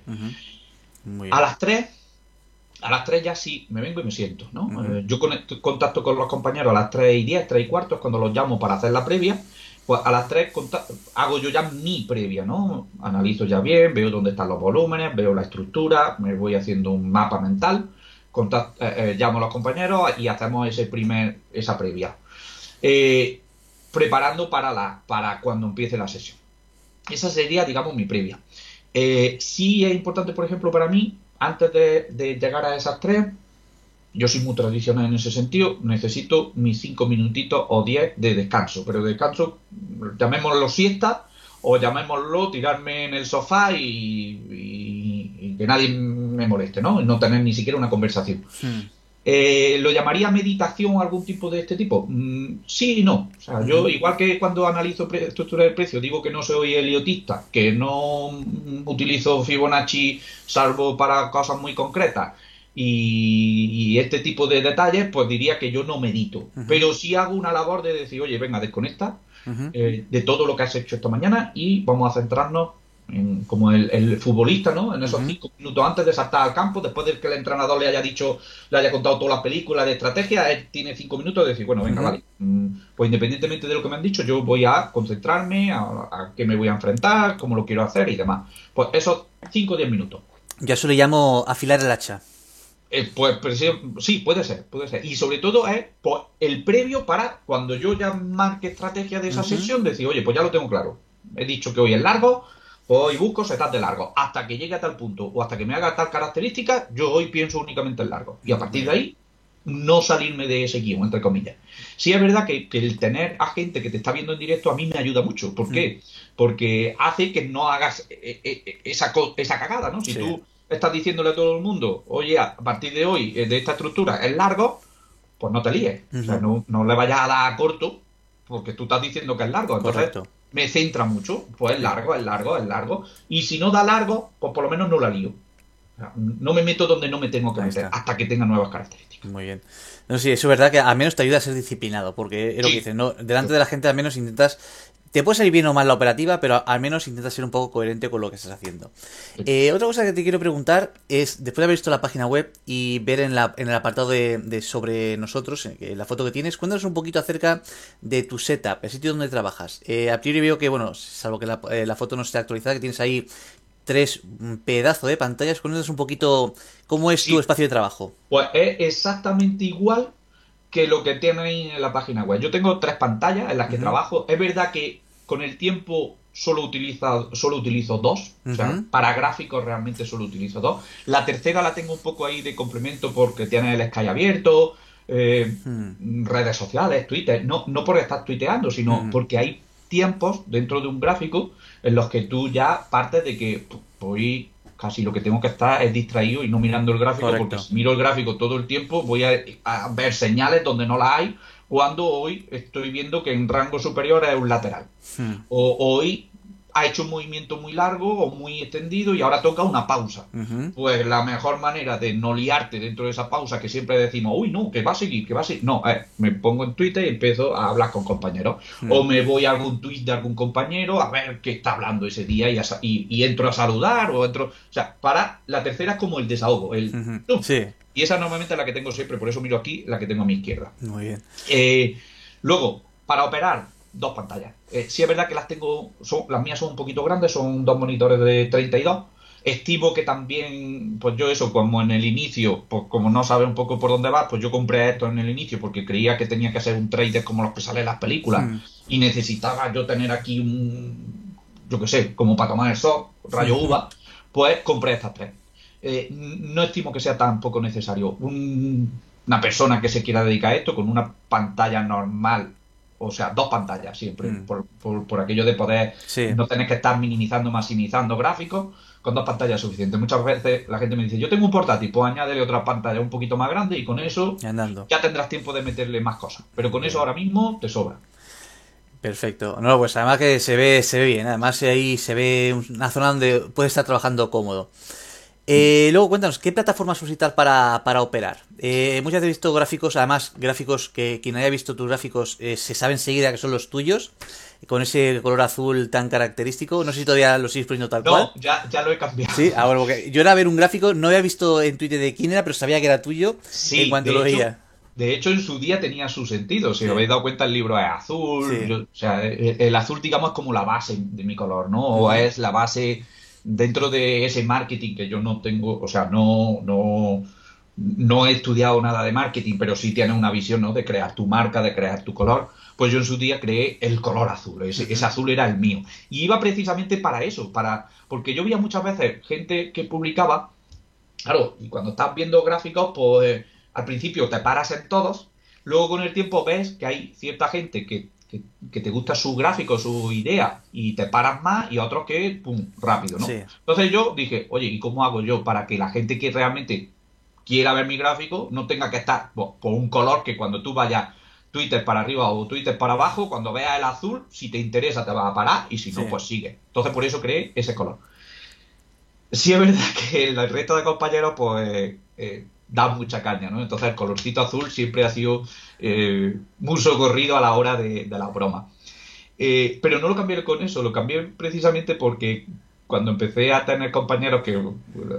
A las 3 a las 3 ya sí me vengo y me siento, ¿no? Eh, yo contacto con los compañeros a las 3 y 10, 3 y cuarto es cuando los llamo para hacer la previa pues a las 3 hago yo ya mi previa, ¿no? Analizo ya bien, veo dónde están los volúmenes, veo la estructura, me voy haciendo un mapa mental, eh, eh, llamo a los compañeros y hacemos ese primer, esa previa. Eh, preparando para, la, para cuando empiece la sesión. Esa sería, digamos, mi previa. sí es importante, por ejemplo, para mí, antes de, llegar a esas tres, yo soy muy tradicional en ese sentido, necesito mis cinco minutitos o diez de descanso, pero descanso, llamémoslo siesta o llamémoslo tirarme en el sofá y, que nadie me moleste, ¿no? No tener ni siquiera una conversación. Eh, ¿Lo llamaría meditación o algún tipo de este tipo? Mm, sí y no. O sea, yo, igual que cuando analizo estructura del precio, digo que no soy heliotista, que no utilizo Fibonacci salvo para cosas muy concretas, y, este tipo de detalles, pues diría que yo no medito. Pero sí hago una labor de decir, oye, venga, desconecta eh, de todo lo que has hecho esta mañana y vamos a centrarnos en, como el, futbolista, ¿no? En esos cinco minutos antes de saltar al campo, después de que el entrenador le haya dicho, le haya contado toda la película de estrategia, él tiene cinco minutos de decir, bueno, venga, vale. Mm, pues independientemente de lo que me han dicho, yo voy a concentrarme, a, a qué me voy a enfrentar, cómo lo quiero hacer y demás. Pues esos cinco o diez minutos. Ya eso le llamo afilar el hacha. Eh, pues, sí, puede ser, puede ser. Y sobre todo es pues, el previo para cuando yo ya marque estrategia de esa sesión, decir, oye, pues ya lo tengo claro. He dicho que hoy es largo, pues hoy busco setas de largo. Hasta que llegue a tal punto o hasta que me haga tal característica, yo hoy pienso únicamente en largo. Y a partir de ahí, no salirme de ese guion, entre comillas. Sí es verdad que, el tener a gente que te está viendo en directo a mí me ayuda mucho. ¿Por qué? Porque hace que no hagas eh, eh, esa, esa cagada, ¿no? Si tú estás diciéndole a todo el mundo, oye, a partir de hoy, eh, de esta estructura es largo, pues no te líes. O sea, no, le vayas a dar a corto porque tú estás diciendo que es largo. Entonces, me centra mucho. Pues es largo, es largo, es largo. Y si no da largo, pues por lo menos no la lío. no me meto donde no me tengo que meter hasta que tenga nuevas características. Muy bien. No, sí, eso es verdad que al menos te ayuda a ser disciplinado, porque es lo que dices, ¿no? delante de la gente al menos intentas te puede salir bien o mal la operativa, pero al menos intenta ser un poco coherente con lo que estás haciendo. Eh, otra cosa que te quiero preguntar es, después de haber visto la página web y ver en, la, en el apartado de, sobre nosotros, la foto que tienes, cuéntanos un poquito acerca de tu setup, el sitio donde trabajas. Eh, a priori veo que, bueno, salvo que la, eh, foto no esté actualizada, que tienes ahí tres pedazos de pantallas, cuéntanos un poquito cómo es tu espacio de trabajo. Pues es exactamente igual que lo que tiene ahí en la página web. Yo tengo tres pantallas en las que trabajo. Es verdad que con el tiempo solo, utiliza, solo utilizo dos. O sea, para gráficos realmente solo utilizo dos. La tercera la tengo un poco ahí de complemento porque tiene el Sky abierto, eh, hmm. redes sociales, Twitter. No, no por estar tuiteando, sino porque hay tiempos dentro de un gráfico en los que tú ya partes de que voy casi lo que tengo que estar es distraído y no mirando el gráfico porque si miro el gráfico todo el tiempo voy a, a ver señales donde no las hay cuando hoy estoy viendo que en rango superior es un lateral. Hmm. O hoy ha hecho un movimiento muy largo o muy extendido y ahora toca una pausa. Pues la mejor manera de no liarte dentro de esa pausa que siempre decimos, uy, no, que va a seguir, que va a seguir. No, eh, me pongo en Twitter y empiezo a hablar con compañeros. Hmm. O me voy a algún tweet de algún compañero a ver qué está hablando ese día y, y, entro a saludar o entro... O sea, para la tercera es como el desahogo. El, sí. Y esa normalmente es la que tengo siempre, por eso miro aquí la que tengo a mi izquierda. Muy bien. Eh, luego, para operar, dos pantallas. Eh, sí es verdad que las tengo, son, las mías son un poquito grandes, son dos monitores de 32. Estimo que también, pues yo eso, como en el inicio, pues como no sabe un poco por dónde va, pues yo compré esto en el inicio porque creía que tenía que ser un trader como los que salen en las películas mm. y necesitaba yo tener aquí un, yo qué sé, como para tomar el sol rayo uva, pues compré estas tres. Eh, no estimo que sea tampoco necesario. una persona que se quiera dedicar a esto con una pantalla normal, o sea, dos pantallas siempre, Mm. por, por- por aquello de poder Sí. no tener que estar minimizando, maximizando gráficos, con dos pantallas es suficiente. Muchas veces la gente me dice, yo tengo un portátil, pues añádele otra pantalla un poquito más grande y con eso andando. ya tendrás tiempo de meterle más cosas. Pero con eso ahora mismo te sobra. Perfecto. No, pues además que se ve, se ve bien. Además ahí se ve una zona donde puedes estar trabajando cómodo. Eh, luego cuéntanos, ¿qué plataformas usar para, para operar? Eh, muchas veces he visto gráficos, además gráficos que quien haya visto tus gráficos eh, se sabe enseguida que son los tuyos, con ese color azul tan característico. No sé si todavía lo sigues poniendo tal cual. No, ya, ya lo he cambiado. Sí, ah, bueno, porque yo era a ver un gráfico, no había visto en Twitter de quién era, pero sabía que era tuyo Sí, en cuanto de lo hecho, veía. De hecho, en su día tenía su sentido. Si Sí. os habéis dado cuenta, el libro es azul. Sí. yo- o sea, el, el azul, digamos, es como la base de mi color, ¿no? O es la base dentro de ese marketing que yo no tengo, o sea, no, no, no he estudiado nada de marketing, pero sí tienes una visión, ¿no? De crear tu marca, de crear tu color. Pues yo en su día creé el color azul, ese, ese azul era el mío. Y iba precisamente para eso, para porque yo veía muchas veces gente que publicaba Claro, y cuando estás viendo gráficos, pues al principio te paras en todos, luego con el tiempo ves que hay cierta gente que, que, que te gusta su gráfico, su idea, y te paras más, y otros que, pum, rápido, ¿no? Sí. Entonces yo dije, oye, ¿y cómo hago yo para que la gente que realmente quiera ver mi gráfico no tenga que estar por un color que cuando tú vayas Twitter para arriba o Twitter para abajo, cuando veas el azul, si te interesa te vas a parar y si no, Sí. pues sigue. Entonces por eso creé ese color. Sí es verdad que el resto de compañeros pues eh, da mucha caña, ¿no? Entonces el colorcito azul siempre ha sido eh, muy socorrido a la hora de, de la broma. Eh, pero no lo cambié con eso, lo cambié precisamente porque cuando empecé a tener compañeros que uh,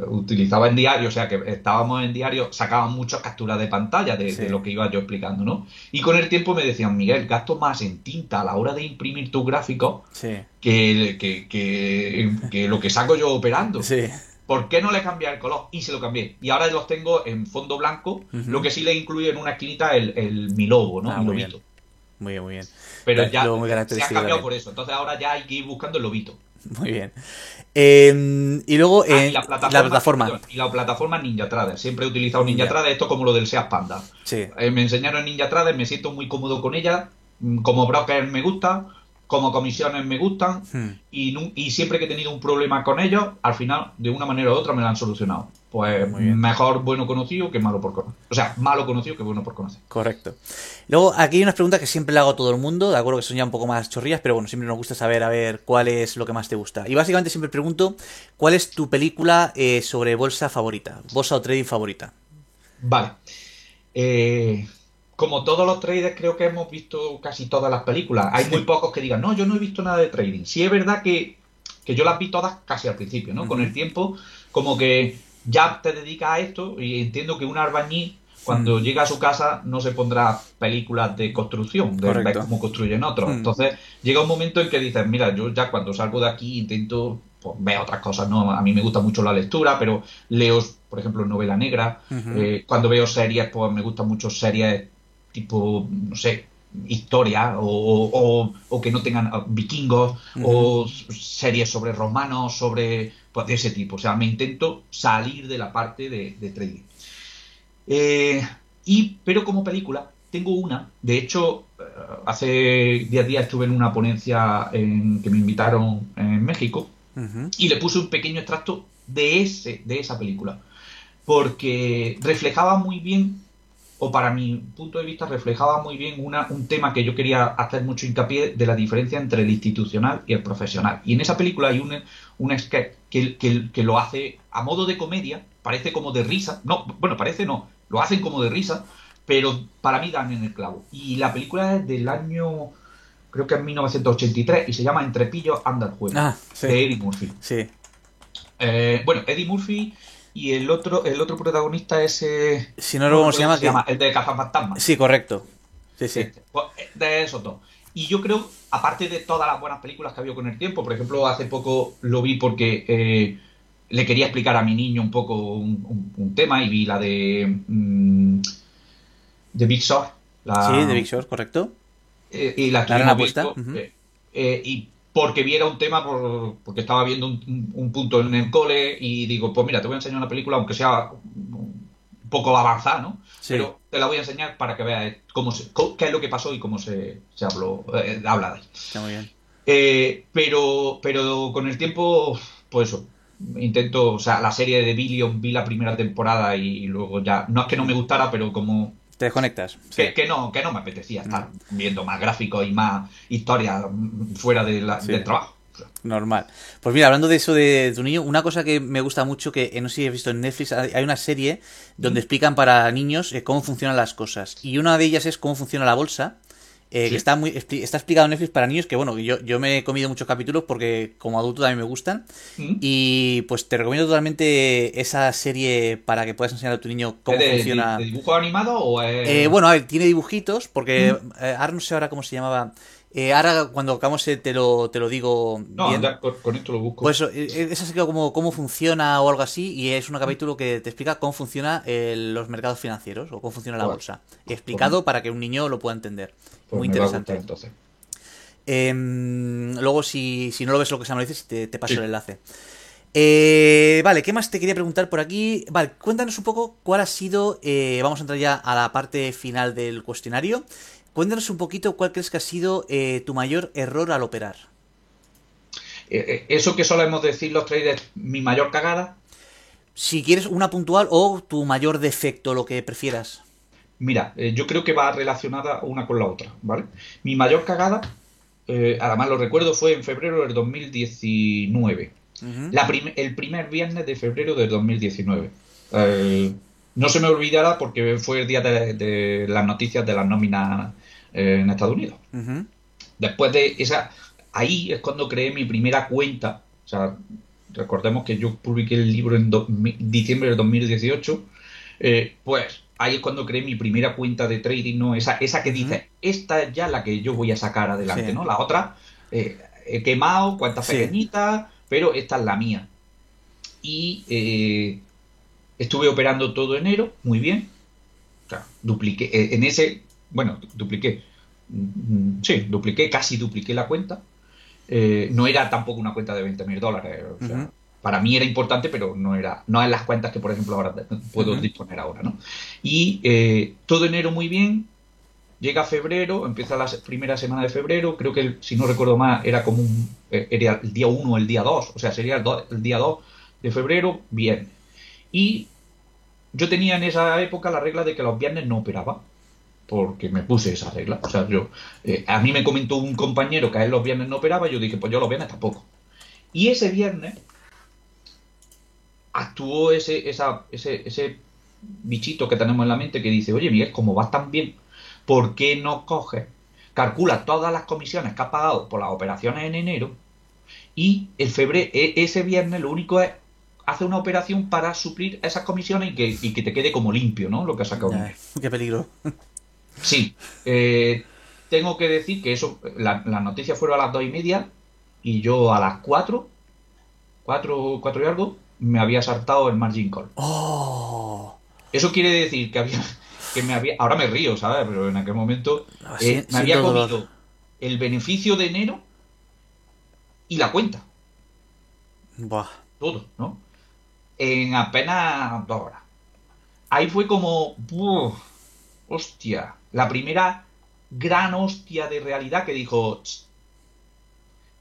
utilizaban diario, o sea, que estábamos en diario, sacaban muchas capturas de pantalla de, Sí. de lo que iba yo explicando, ¿no? Y con el tiempo me decían, Miguel, gasto más en tinta a la hora de imprimir tus gráficos Sí, que, que, que, que lo que saco yo operando. sí. ¿Por qué no le cambié el color? Y se lo cambié. Y ahora los tengo en fondo blanco, lo que sí le incluye en una esquinita el, el- mi logo, ¿no? Ah, mi muy lobito. bien. Muy bien, muy bien. Pero Ya, se ha cambiado por eso. Entonces ahora ya hay que ir buscando el lobito. Muy bien. Eh, y luego Ah, eh, y la plataforma, la plataforma. y la plataforma Ninja Trader. Siempre he utilizado Ninja Ya. Trader, esto es como lo del Seat Panda. Sí, Eh, me enseñaron Ninja Trader, me siento muy cómodo con ella. Mm, Como broker me gusta, como comisiones me gustan. Hmm. Y, siempre que he tenido un problema con ellos, al final, de una manera u otra, me lo han solucionado. Pues mejor bueno conocido que malo por conocer. O sea, malo conocido que bueno por conocer. correcto. Luego, aquí hay unas preguntas que siempre le hago a todo el mundo, de acuerdo que son ya un poco más chorrillas, pero bueno, siempre nos gusta saber a ver cuál es lo que más te gusta. Y básicamente siempre pregunto, ¿cuál es tu película eh, sobre bolsa favorita? Bolsa o trading favorita. Vale. Eh, como todos los traders, creo que hemos visto casi todas las películas. Hay muy pocos que digan, no, yo no he visto nada de trading. Sí es verdad que, que yo las vi todas casi al principio, ¿no? Con el tiempo, como que ya te dedicas a esto y entiendo que un albañil, cuando Mm. llega a su casa, no se pondrá películas de construcción, de ver cómo construyen otros. Mm. Entonces, llega un momento en que dices, mira, yo ya cuando salgo de aquí intento pues, ver otras cosas, ¿no? A mí me gusta mucho la lectura, pero leo, por ejemplo, novela negra. Eh, cuando veo series, pues me gustan mucho series tipo, no sé, historia o, o- o que no tengan vikingos o series sobre romanos, sobre pues de ese tipo. O sea, me intento salir de la parte de, de trading. Eh, y, pero como película, tengo una. De hecho, eh, hace 10 días estuve en una ponencia en, que me invitaron en México y le puse un pequeño extracto de ese de esa película porque reflejaba muy bien o para mi punto de vista reflejaba muy bien una, un tema que yo quería hacer mucho hincapié de la diferencia entre el institucional y el profesional. Y en esa película hay un, un sketch que, que, que lo hace a modo de comedia parece como de risa no bueno parece no lo hacen como de risa pero para mí dan en el clavo. Y la película es del año creo que es 1983 y se llama Entre pillos anda el juego Ah, sí. de Eddie Murphy. Sí, eh, bueno, Eddie Murphy y el otro, el otro protagonista es. eh, si no cómo se llama, que- el de Cazafantasmas. Sí, correcto. Sí, sí. Este, pues, eh, de esos dos. Y yo creo, aparte de todas las buenas películas que ha habido con el tiempo, por ejemplo, hace poco lo vi porque eh, le quería explicar a mi niño un poco un, un- un tema y vi la de. mm, de Big Short. La, Sí, de Big Short, correcto. eh, y la La gran apuesta, eh, y porque viera un tema, por, porque estaba viendo un, un, punto en el cole y digo, pues mira, te voy a enseñar una película, aunque sea un poco avanzada, ¿no? Sí. Pero te la voy a enseñar para que veas cómo se, qué es lo que pasó y cómo se, se habló, eh, habla de ahí. Está muy bien. Eh, pero, pero con el tiempo, pues eso, intento, o sea, la serie de Billion vi la primera temporada y luego ya, no es que no me gustara, pero como Te desconectas. que, Sí. que no, que no me apetecía estar viendo más gráficos y más historia mm, fuera de la- Sí. del trabajo. Normal. Pues mira, hablando de eso de tu niño, una cosa que me gusta mucho, que eh, no sé si has visto en Netflix, hay una serie donde explican para niños eh, cómo funcionan las cosas. Y una de ellas es cómo funciona la bolsa. Eh, Sí. que está muy está explicado en Netflix para niños que bueno yo, yo me he comido muchos capítulos porque como adulto también me gustan ¿Mm? y pues te recomiendo totalmente esa serie para que puedas enseñar a tu niño cómo ¿Es de, funciona de- de dibujo animado o? Eh, bueno, a ver, tiene dibujitos, porque eh, ahora no sé ahora cómo se llamaba. Eh, ahora cuando acabamos eh, te lo, te lo digo no, bien. anda, con, con esto lo busco. Pues eso, eh, es como cómo funciona o algo así, y es un capítulo que te explica cómo funciona eh, los mercados financieros o cómo funciona la bolsa. Explicado para que un niño lo pueda entender. Pues Muy interesante. gustar, entonces. Em, luego, si, si no lo ves lo que se me dices, te, te paso Sí. el enlace. Eh, vale, ¿qué más te quería preguntar por aquí? Vale, cuéntanos un poco cuál ha sido. eh, vamos a entrar ya a la parte final del cuestionario. Cuéntanos un poquito cuál crees que ha sido eh, tu mayor error al operar. Eh, eh, eso que solemos decir los traders, mi mayor cagada. Si quieres una puntual o tu mayor defecto, lo que prefieras. Mira, yo creo que va relacionada una con la otra, ¿vale? Mi mayor cagada, eh, además lo recuerdo, fue en febrero del 2019. Ujú. La prim- el primer viernes de febrero del 2019. Eh, no se me olvidará porque fue el día de, de las noticias de las nóminas eh, en Estados Unidos. Después de esa, ahí es cuando creé mi primera cuenta. O sea, recordemos que yo publiqué el libro en do- mi- diciembre del 2018. eh, pues ahí es cuando creé mi primera cuenta de trading, ¿no? Esa, esa que dice, esta es ya la que yo voy a sacar adelante, Sí. ¿no? La otra, eh, he quemado, cuentas Sí. pequeñitas, pero esta es la mía. Y eh, estuve operando todo enero, muy bien. O sea, dupliqué, en ese, bueno, dupliqué, Mm, sí, dupliqué, casi dupliqué la cuenta. Eh, no era tampoco una cuenta de 20 mil dólares. O sea, Ujú. Para mí era importante, pero no era, no en las cuentas que, por ejemplo, ahora puedo disponer ahora, ¿no? Y eh, todo enero muy bien. Llega febrero, empieza la primera semana de febrero, creo que si no recuerdo mal era como un, eh, era el día 1 o el día 2, o sea, sería el, do- el día 2 de febrero, bien. Y yo tenía en esa época la regla de que los viernes no operaba, porque me puse esa regla. O sea, yo, eh, a mí me comentó un compañero que a él los viernes no operaba, y yo dije, pues yo los viernes tampoco. Y ese viernes actuó ese, esa, ese, ese bichito que tenemos en la mente que dice, oye Miguel, como vas tan bien, ¿por qué no coges, calcula todas las comisiones que has pagado por las operaciones en enero y el febrero, ese viernes lo único es hacer una operación para suplir esas comisiones y que, y que te quede como limpio, ¿no? Lo que has sacado. Ay, qué peligro. Sí, eh, tengo que decir que eso, la- las noticias fueron a las dos y media y yo a las cuatro, cuatro, cuatro y algo, me había saltado el margin call. Oh. Eso quiere decir que había, que me había, ahora me río, ¿sabes? Pero en aquel momento eh, me había dolor. comido el beneficio de enero y la cuenta, Buah. todo, ¿no? En apenas dos horas. Ahí fue como, ¡buf! hostia, la primera gran hostia de realidad que dijo, "Ch,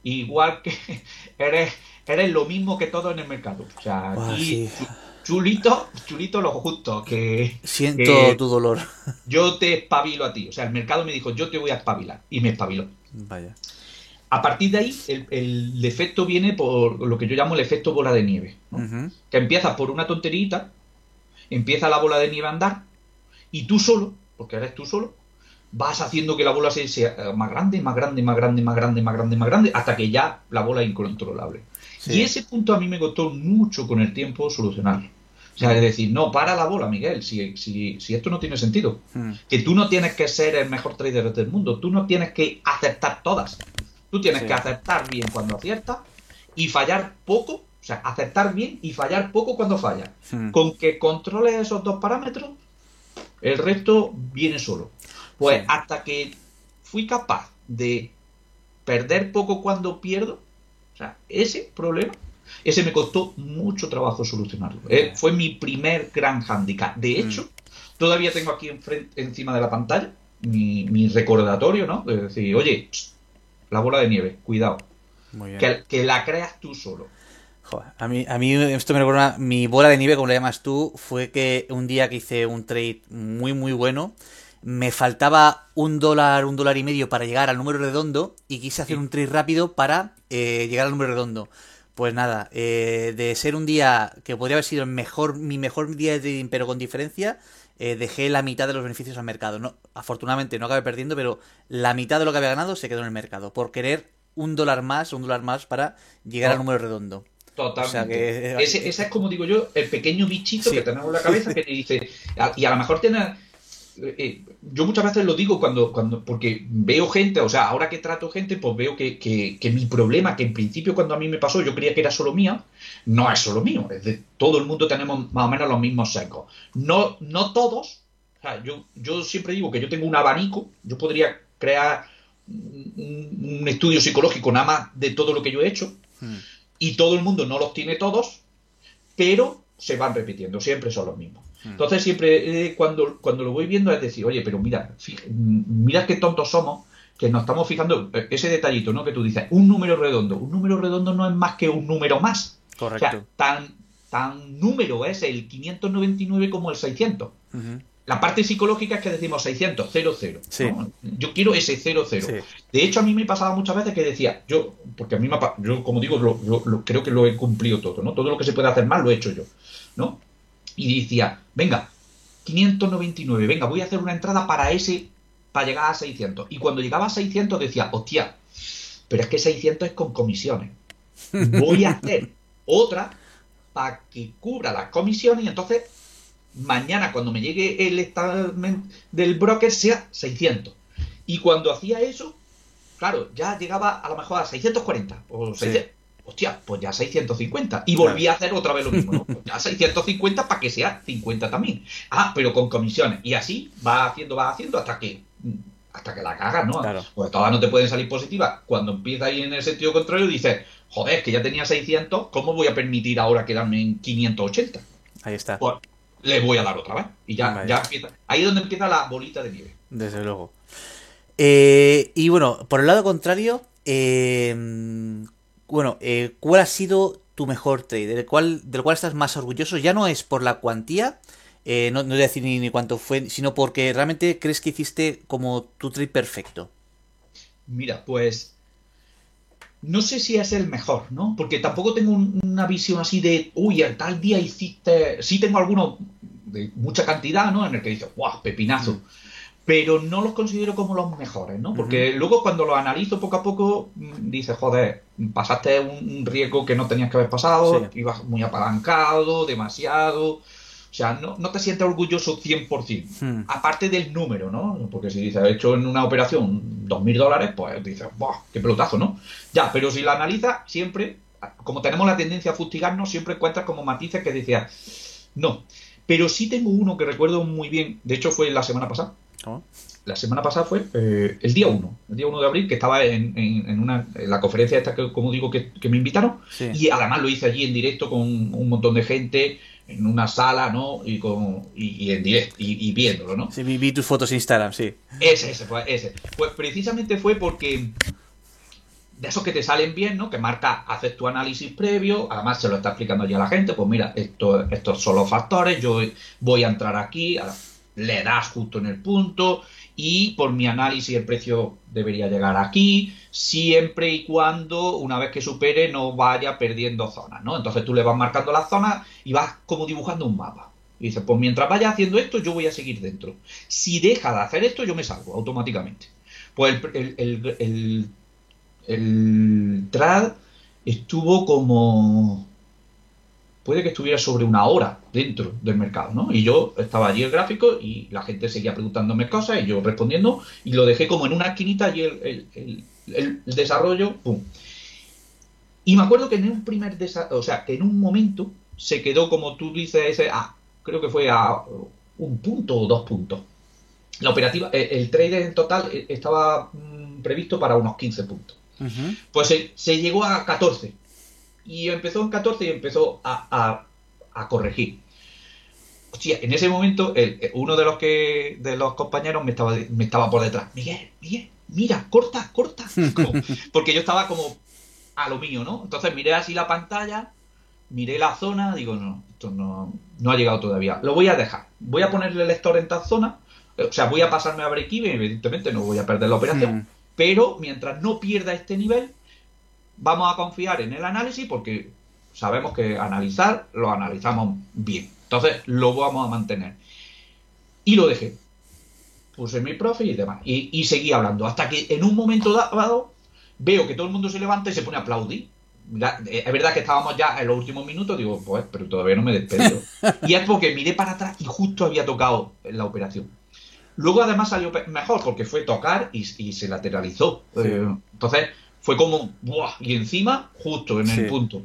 igual que eres, eres lo mismo que todo en el mercado. O sea, aquí sí. chulito, chulito lo justo, que Siento tu dolor. yo te espabilo a ti. O sea, el mercado me dijo, yo te voy a espabilar. Y me espabiló. Vaya. A partir de ahí, el, el efecto viene por lo que yo llamo el efecto bola de nieve. que empiezas por una tonterita, empieza la bola de nieve a andar, y tú solo, porque eres tú solo, vas haciendo que la bola se- sea más grande, más grande, más grande, más grande, más grande, más grande, hasta que ya la bola es incontrolable. Sí. Y ese punto a mí me costó mucho con el tiempo solucionarlo. O sea, es decir, no, para la bola, Miguel, si, si, si esto no tiene sentido. Mm. Que tú no tienes que ser el mejor trader del mundo, tú no tienes que acertar todas. Tú tienes Sí. que acertar bien cuando aciertas y fallar poco, o sea, acertar bien y fallar poco cuando fallas. Mm. Con que controles esos dos parámetros, el resto viene solo. Pues Sí. hasta que fui capaz de perder poco cuando pierdo, o sea, ese problema, ese me costó mucho trabajo solucionarlo. Eh, fue mi primer gran handicap. De hecho, mm. todavía tengo aquí enfrente, encima de la pantalla mi, recordatorio, ¿no? De decir, oye, la bola de nieve, cuidado. Que, que, la creas tú solo. Joder, a mí, a mí esto me recuerda, mi bola de nieve, como le llamas tú, fue que un día que hice un trade muy, muy bueno, me faltaba un dólar, un dólar y medio para llegar al número redondo y quise hacer un trade rápido para eh, llegar al número redondo. Pues nada, eh, de ser un día que podría haber sido el mejor, mi mejor día de trading, pero con diferencia, eh, dejé la mitad de los beneficios al mercado. No, afortunadamente no acabé perdiendo, pero la mitad de lo que había ganado se quedó en el mercado. Por querer un dólar más, un dólar más para llegar al oh. número redondo. Totalmente. ese, es como digo yo, el pequeño bichito que tenemos en la cabeza que te dice, y a lo mejor tiene eh, yo muchas veces lo digo cuando, cuando, porque veo gente, o sea, ahora que trato gente, pues veo que, que, mi problema, que en principio cuando a mí me pasó yo creía que era solo mía, no es solo mío, es de todo el mundo tenemos más o menos los mismos secos. No, no todos, o sea, yo, yo siempre digo que yo tengo un abanico, yo podría crear un, estudio psicológico nada más de todo lo que yo he hecho, hmm. Y todo el mundo no los tiene todos, pero se van repitiendo, siempre son los mismos. Hmm. Entonces siempre eh, cuando, cuando lo voy viendo es decir, oye, pero mira, mira qué tontos somos que nos estamos fijando eh, ese detallito, ¿no? Que tú dices, un número redondo. Un número redondo no es más que un número más. Correcto. O sea, tan, tan número es el 599 como el 600. La parte psicológica es que decimos 600, 00. Yo quiero ese 00. De hecho, a mí me pasaba muchas veces que decía, yo, porque a mí me yo como digo, creo que lo he cumplido todo, ¿no? Todo lo que se puede hacer mal lo he hecho yo, ¿no? y decía, venga, 599, venga, voy a hacer una entrada para ese, para llegar a 600. Y cuando llegaba a 600 decía, hostia, pero es que 600 es con comisiones. Voy a hacer otra para que cubra las comisiones y entonces mañana cuando me llegue el estado del broker sea 600. Y cuando hacía eso, claro, ya llegaba a lo mejor a 640 o 600 hostia, pues ya 650. Y volví a hacer otra vez lo mismo, ¿no? Pues ya 650 para que sea 50 también. Ah, pero con comisiones. Y así va haciendo, va haciendo hasta que hasta que la cagas, ¿no? Claro. Pues todas no te pueden salir positivas. Cuando empieza ahí en el sentido contrario, dices, joder, que ya tenía 600, ¿cómo voy a permitir ahora quedarme en 580? Ahí está. Pues le voy a dar otra vez. Y ya, ya empieza. Ahí es donde empieza la bolita de nieve. Desde luego. Eh, y bueno, por el lado contrario, eh, bueno, eh, ¿cuál ha sido tu mejor trade? ¿Del cual, del cual estás más orgulloso? Ya no es por la cuantía, eh, no, no, voy a decir ni, cuánto fue, sino porque realmente crees que hiciste como tu trade perfecto. Mira, pues no sé si es el mejor, ¿no? Porque tampoco tengo una visión así de, uy, al tal día hiciste. Sí tengo algunos de mucha cantidad, ¿no? En el que dices, ¡guau, pepinazo! Mm pero no los considero como los mejores, ¿no? Porque luego cuando los analizo poco a poco, mm, dices, joder, pasaste un riesgo que no tenías que haber pasado, ibas muy apalancado, demasiado. O sea, no, no te sientes orgulloso 100%. Hmm. Aparte del número, ¿no? Porque si dices, he hecho en una operación 2.000 dólares, pues dices, ¡buah! ¡Qué pelotazo, ¿no? Ya, pero si la analizas, siempre, como tenemos la tendencia a fustigarnos, siempre encuentras como matices que decías, no. Pero sí tengo uno que recuerdo muy bien, de hecho fue la semana pasada, la semana pasada fue eh, el día 1, el día 1 de abril, que estaba en, una, la conferencia esta que, como digo, que, me invitaron. Y además lo hice allí en directo con un montón de gente, en una sala, ¿no? Y, con, y, en directo, y, viéndolo, ¿no? Sí, vi, tus fotos en Instagram, sí. Ese, ese, pues, ese. Pues precisamente fue porque de esos que te salen bien, ¿no? Que marca, haces tu análisis previo, además se lo está explicando ya la gente, pues mira, esto, estos son los factores, yo voy a entrar aquí, le das justo en el punto y por mi análisis el precio debería llegar aquí, siempre y cuando una vez que supere no vaya perdiendo zonas, ¿no? Entonces tú le vas marcando las zonas y vas como dibujando un mapa. Y dices, pues mientras vaya haciendo esto, yo voy a seguir dentro. Si deja de hacer esto, yo me salgo automáticamente. Pues el, trad estuvo como puede que estuviera sobre una hora dentro del mercado, ¿no? Y yo estaba allí el gráfico y la gente seguía preguntándome cosas y yo respondiendo y lo dejé como en una esquinita y el, desarrollo, ¡pum! Y me acuerdo que en un primer o sea, que en un momento se quedó como tú dices, ese, ah, creo que fue a un punto o dos puntos. La operativa, el, el trade en total estaba mm, previsto para unos 15 puntos Pues se, llegó a 14. Y empezó en 14 y empezó a, corregir. Hostia, en ese momento uno de los que de los compañeros me estaba, me estaba por detrás. Miguel, Miguel, mira, corta, corta. porque yo estaba como a lo mío, ¿no? Entonces miré así la pantalla, miré la zona, digo, no, esto no, no ha llegado todavía. Lo voy a dejar. Voy a ponerle el lector en tal zona. O sea, voy a pasarme a break-even, evidentemente no voy a perder la operación. Pero mientras no pierda este nivel, vamos a confiar en el análisis porque sabemos que analizar lo analizamos bien. Entonces lo vamos a mantener. Y lo dejé. Puse mi profe y demás. Y, y seguí hablando. Hasta que en un momento dado veo que todo el mundo se levanta y se pone a aplaudir. Eh, es verdad que estábamos ya en los últimos minutos, digo, pues, pero todavía no me despido. y es porque miré para atrás y justo había tocado la operación. Luego además salió mejor porque fue tocar y, se lateralizó. Eh, entonces fue como, ¡buah! Y encima, justo en el punto.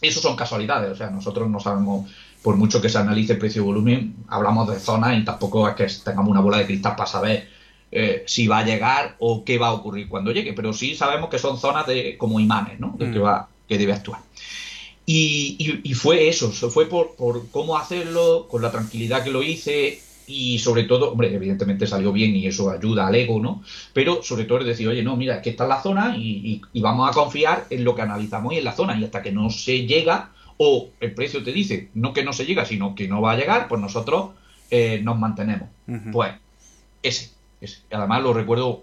Eso son casualidades, o sea, nosotros no sabemos, por mucho que se analice precio-volumen, hablamos de zonas y tampoco es que tengamos una bola de cristal para saber eh, si va a llegar o qué va a ocurrir cuando llegue, pero sí sabemos que son zonas de como imanes, ¿no? De que, mm. va, que debe actuar. Y, y, fue eso, fue por, por, cómo hacerlo, con la tranquilidad que lo hice y sobre todo, hombre, evidentemente salió bien y eso ayuda al ego, ¿no? Pero sobre todo es decir, oye, no, mira, que está en la zona y, y, vamos a confiar en lo que analizamos y en la zona y hasta que no se llega o el precio te dice, no que no se llega, sino que no va a llegar, pues nosotros eh, nos mantenemos. Pues ese, además lo recuerdo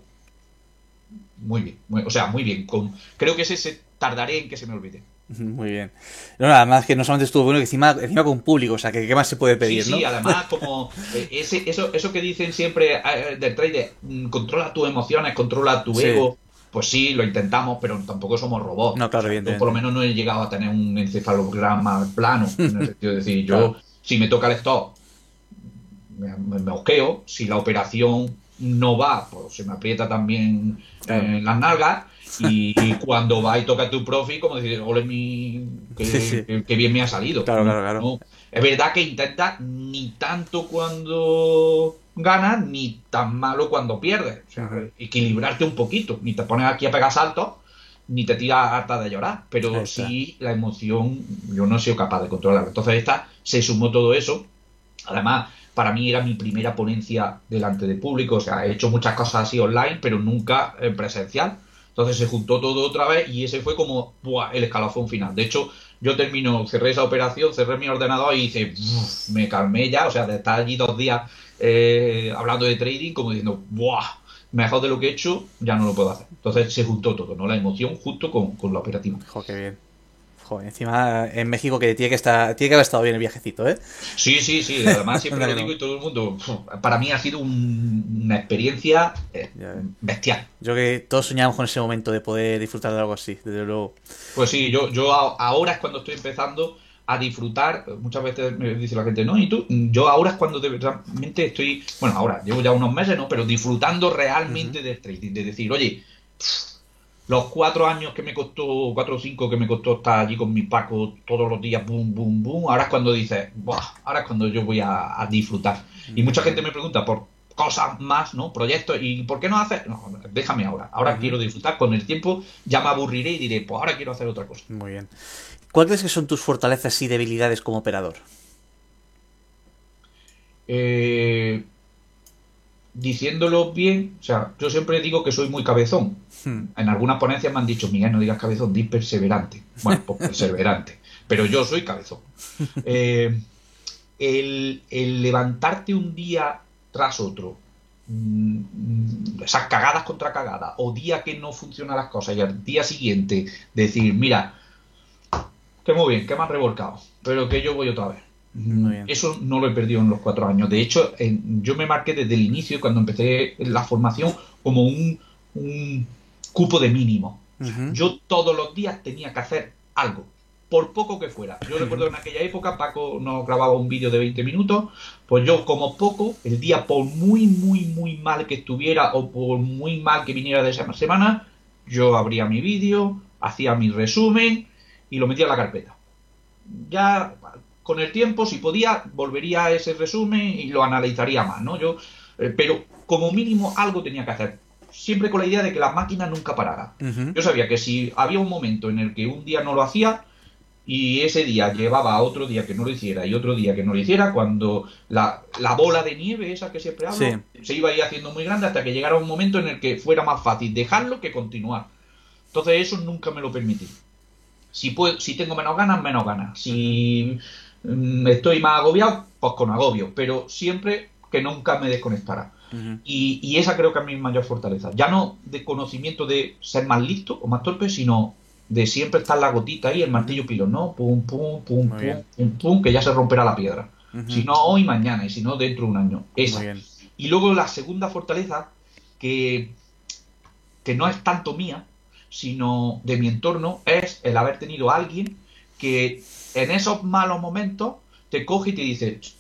muy bien, o sea, muy bien. Con, creo que ese se tardaré en que se me olvide. Muy bien. No, además que no solamente estuvo bueno, que encima, encima con público, o sea, que qué más se puede pedir, sí, Sí, además como eh, ese, eso, eso que dicen siempre eh, del trader, mm, controla tus emociones, controla tu ego, pues sí, lo intentamos, pero tampoco somos robots. No, claro, o por lo menos no he llegado a tener un encefalograma plano, en el sentido de decir, yo, si me toca el stop, me, me, me osqueo, si la operación no va, pues se me aprieta también en las nalgas. Y, cuando va y toca tu profi, como decir, ole mi. Que, bien me ha salido. Claro, claro, claro. es verdad que intenta ni tanto cuando ganas, ni tan malo cuando pierdes. O sea, equilibrarte un poquito. Ni te pones aquí a pegar saltos, ni te tiras harta de llorar. Pero sí, la emoción, yo no he sido capaz de controlar. Entonces, esta se sumó todo eso. Además, para mí era mi primera ponencia delante de público, o sea, he hecho muchas cosas así online, pero nunca en presencial. Entonces se juntó todo otra vez y ese fue como el escalafón final. De hecho, yo termino, cerré esa operación, cerré mi ordenador y hice, me calmé ya, o sea, de estar allí dos días eh, hablando de trading, como diciendo, ¡buah! Mejor de lo que he hecho, ya no lo puedo hacer. Entonces se juntó todo, ¿no? La emoción justo con, con la operativa. qué bien. Joder, encima en México que tiene que estar, tiene que haber estado bien el viajecito, ¿eh? Sí, sí, sí. Además siempre lo digo y todo el mundo. Para mí ha sido una experiencia eh, bestial. Yo que todos soñamos con ese momento de poder disfrutar de algo así, desde luego. Pues sí, yo, yo ahora es cuando estoy empezando a disfrutar. Muchas veces me dice la gente, no, y tú, yo ahora es cuando realmente estoy, bueno, ahora llevo ya unos meses, ¿no? Pero disfrutando realmente de trading, de decir, oye, los cuatro años que me costó, cuatro o cinco que me costó estar allí con mi Paco todos los días, boom, boom, boom, ahora es cuando dices, ahora es cuando yo voy a, disfrutar. Y mucha gente me pregunta por cosas más, ¿no? Proyectos, ¿y por qué no haces? No, déjame ahora, ahora quiero disfrutar, con el tiempo ya me aburriré y diré, pues ahora quiero hacer otra cosa. Muy bien. ¿Cuáles que son tus fortalezas y debilidades como operador? Eh, diciéndolo bien, o sea, yo siempre digo que soy muy cabezón. Hmm. En algunas ponencias me han dicho, Miguel, no digas cabezón, di perseverante. Bueno, pues perseverante. Pero yo soy cabezón. Eh, el, levantarte un día tras otro, mm, esas cagadas contra cagadas, o día que no funcionan las cosas, y al día siguiente decir, mira, que muy bien, que me han revolcado, pero que yo voy otra vez. Eso no lo he perdido en los cuatro años. De hecho, yo me marqué desde el inicio, cuando empecé la formación, como un, cupo de mínimo. Yo todos los días tenía que hacer algo, por poco que fuera. Yo recuerdo en aquella época, Paco nos grababa un vídeo de 20 minutos, pues yo como poco, el día por muy, muy, muy mal que estuviera o por muy mal que viniera de esa semana, yo abría mi vídeo, hacía mi resumen y lo metía en la carpeta. Ya con el tiempo, si podía, volvería a ese resumen y lo analizaría más, ¿no? Yo, eh, pero como mínimo algo tenía que hacer. Siempre con la idea de que la máquina nunca parara. Yo sabía que si había un momento en el que un día no lo hacía y ese día llevaba a otro día que no lo hiciera y otro día que no lo hiciera, cuando la, la bola de nieve, esa que siempre hablo, Sí. se iba a ir haciendo muy grande hasta que llegara un momento en el que fuera más fácil dejarlo que continuar. Entonces eso nunca me lo permití. Si, puedo, si tengo menos ganas, menos ganas. Si estoy más agobiado, pues con agobio. Pero siempre que nunca me desconectara. Y, y esa creo que es mi mayor fortaleza. Ya no de conocimiento de ser más listo o más torpe, sino de siempre estar la gotita ahí, el martillo pilón, ¿no? Pum, pum, pum, Muy pum, bien. pum, pum, que ya se romperá la piedra. Ujú. Si no hoy, mañana, y si no dentro de un año. Esa. Y luego la segunda fortaleza, que, que no es tanto mía, sino de mi entorno, es el haber tenido a alguien que en esos malos momentos te coge y te dice, "Ch,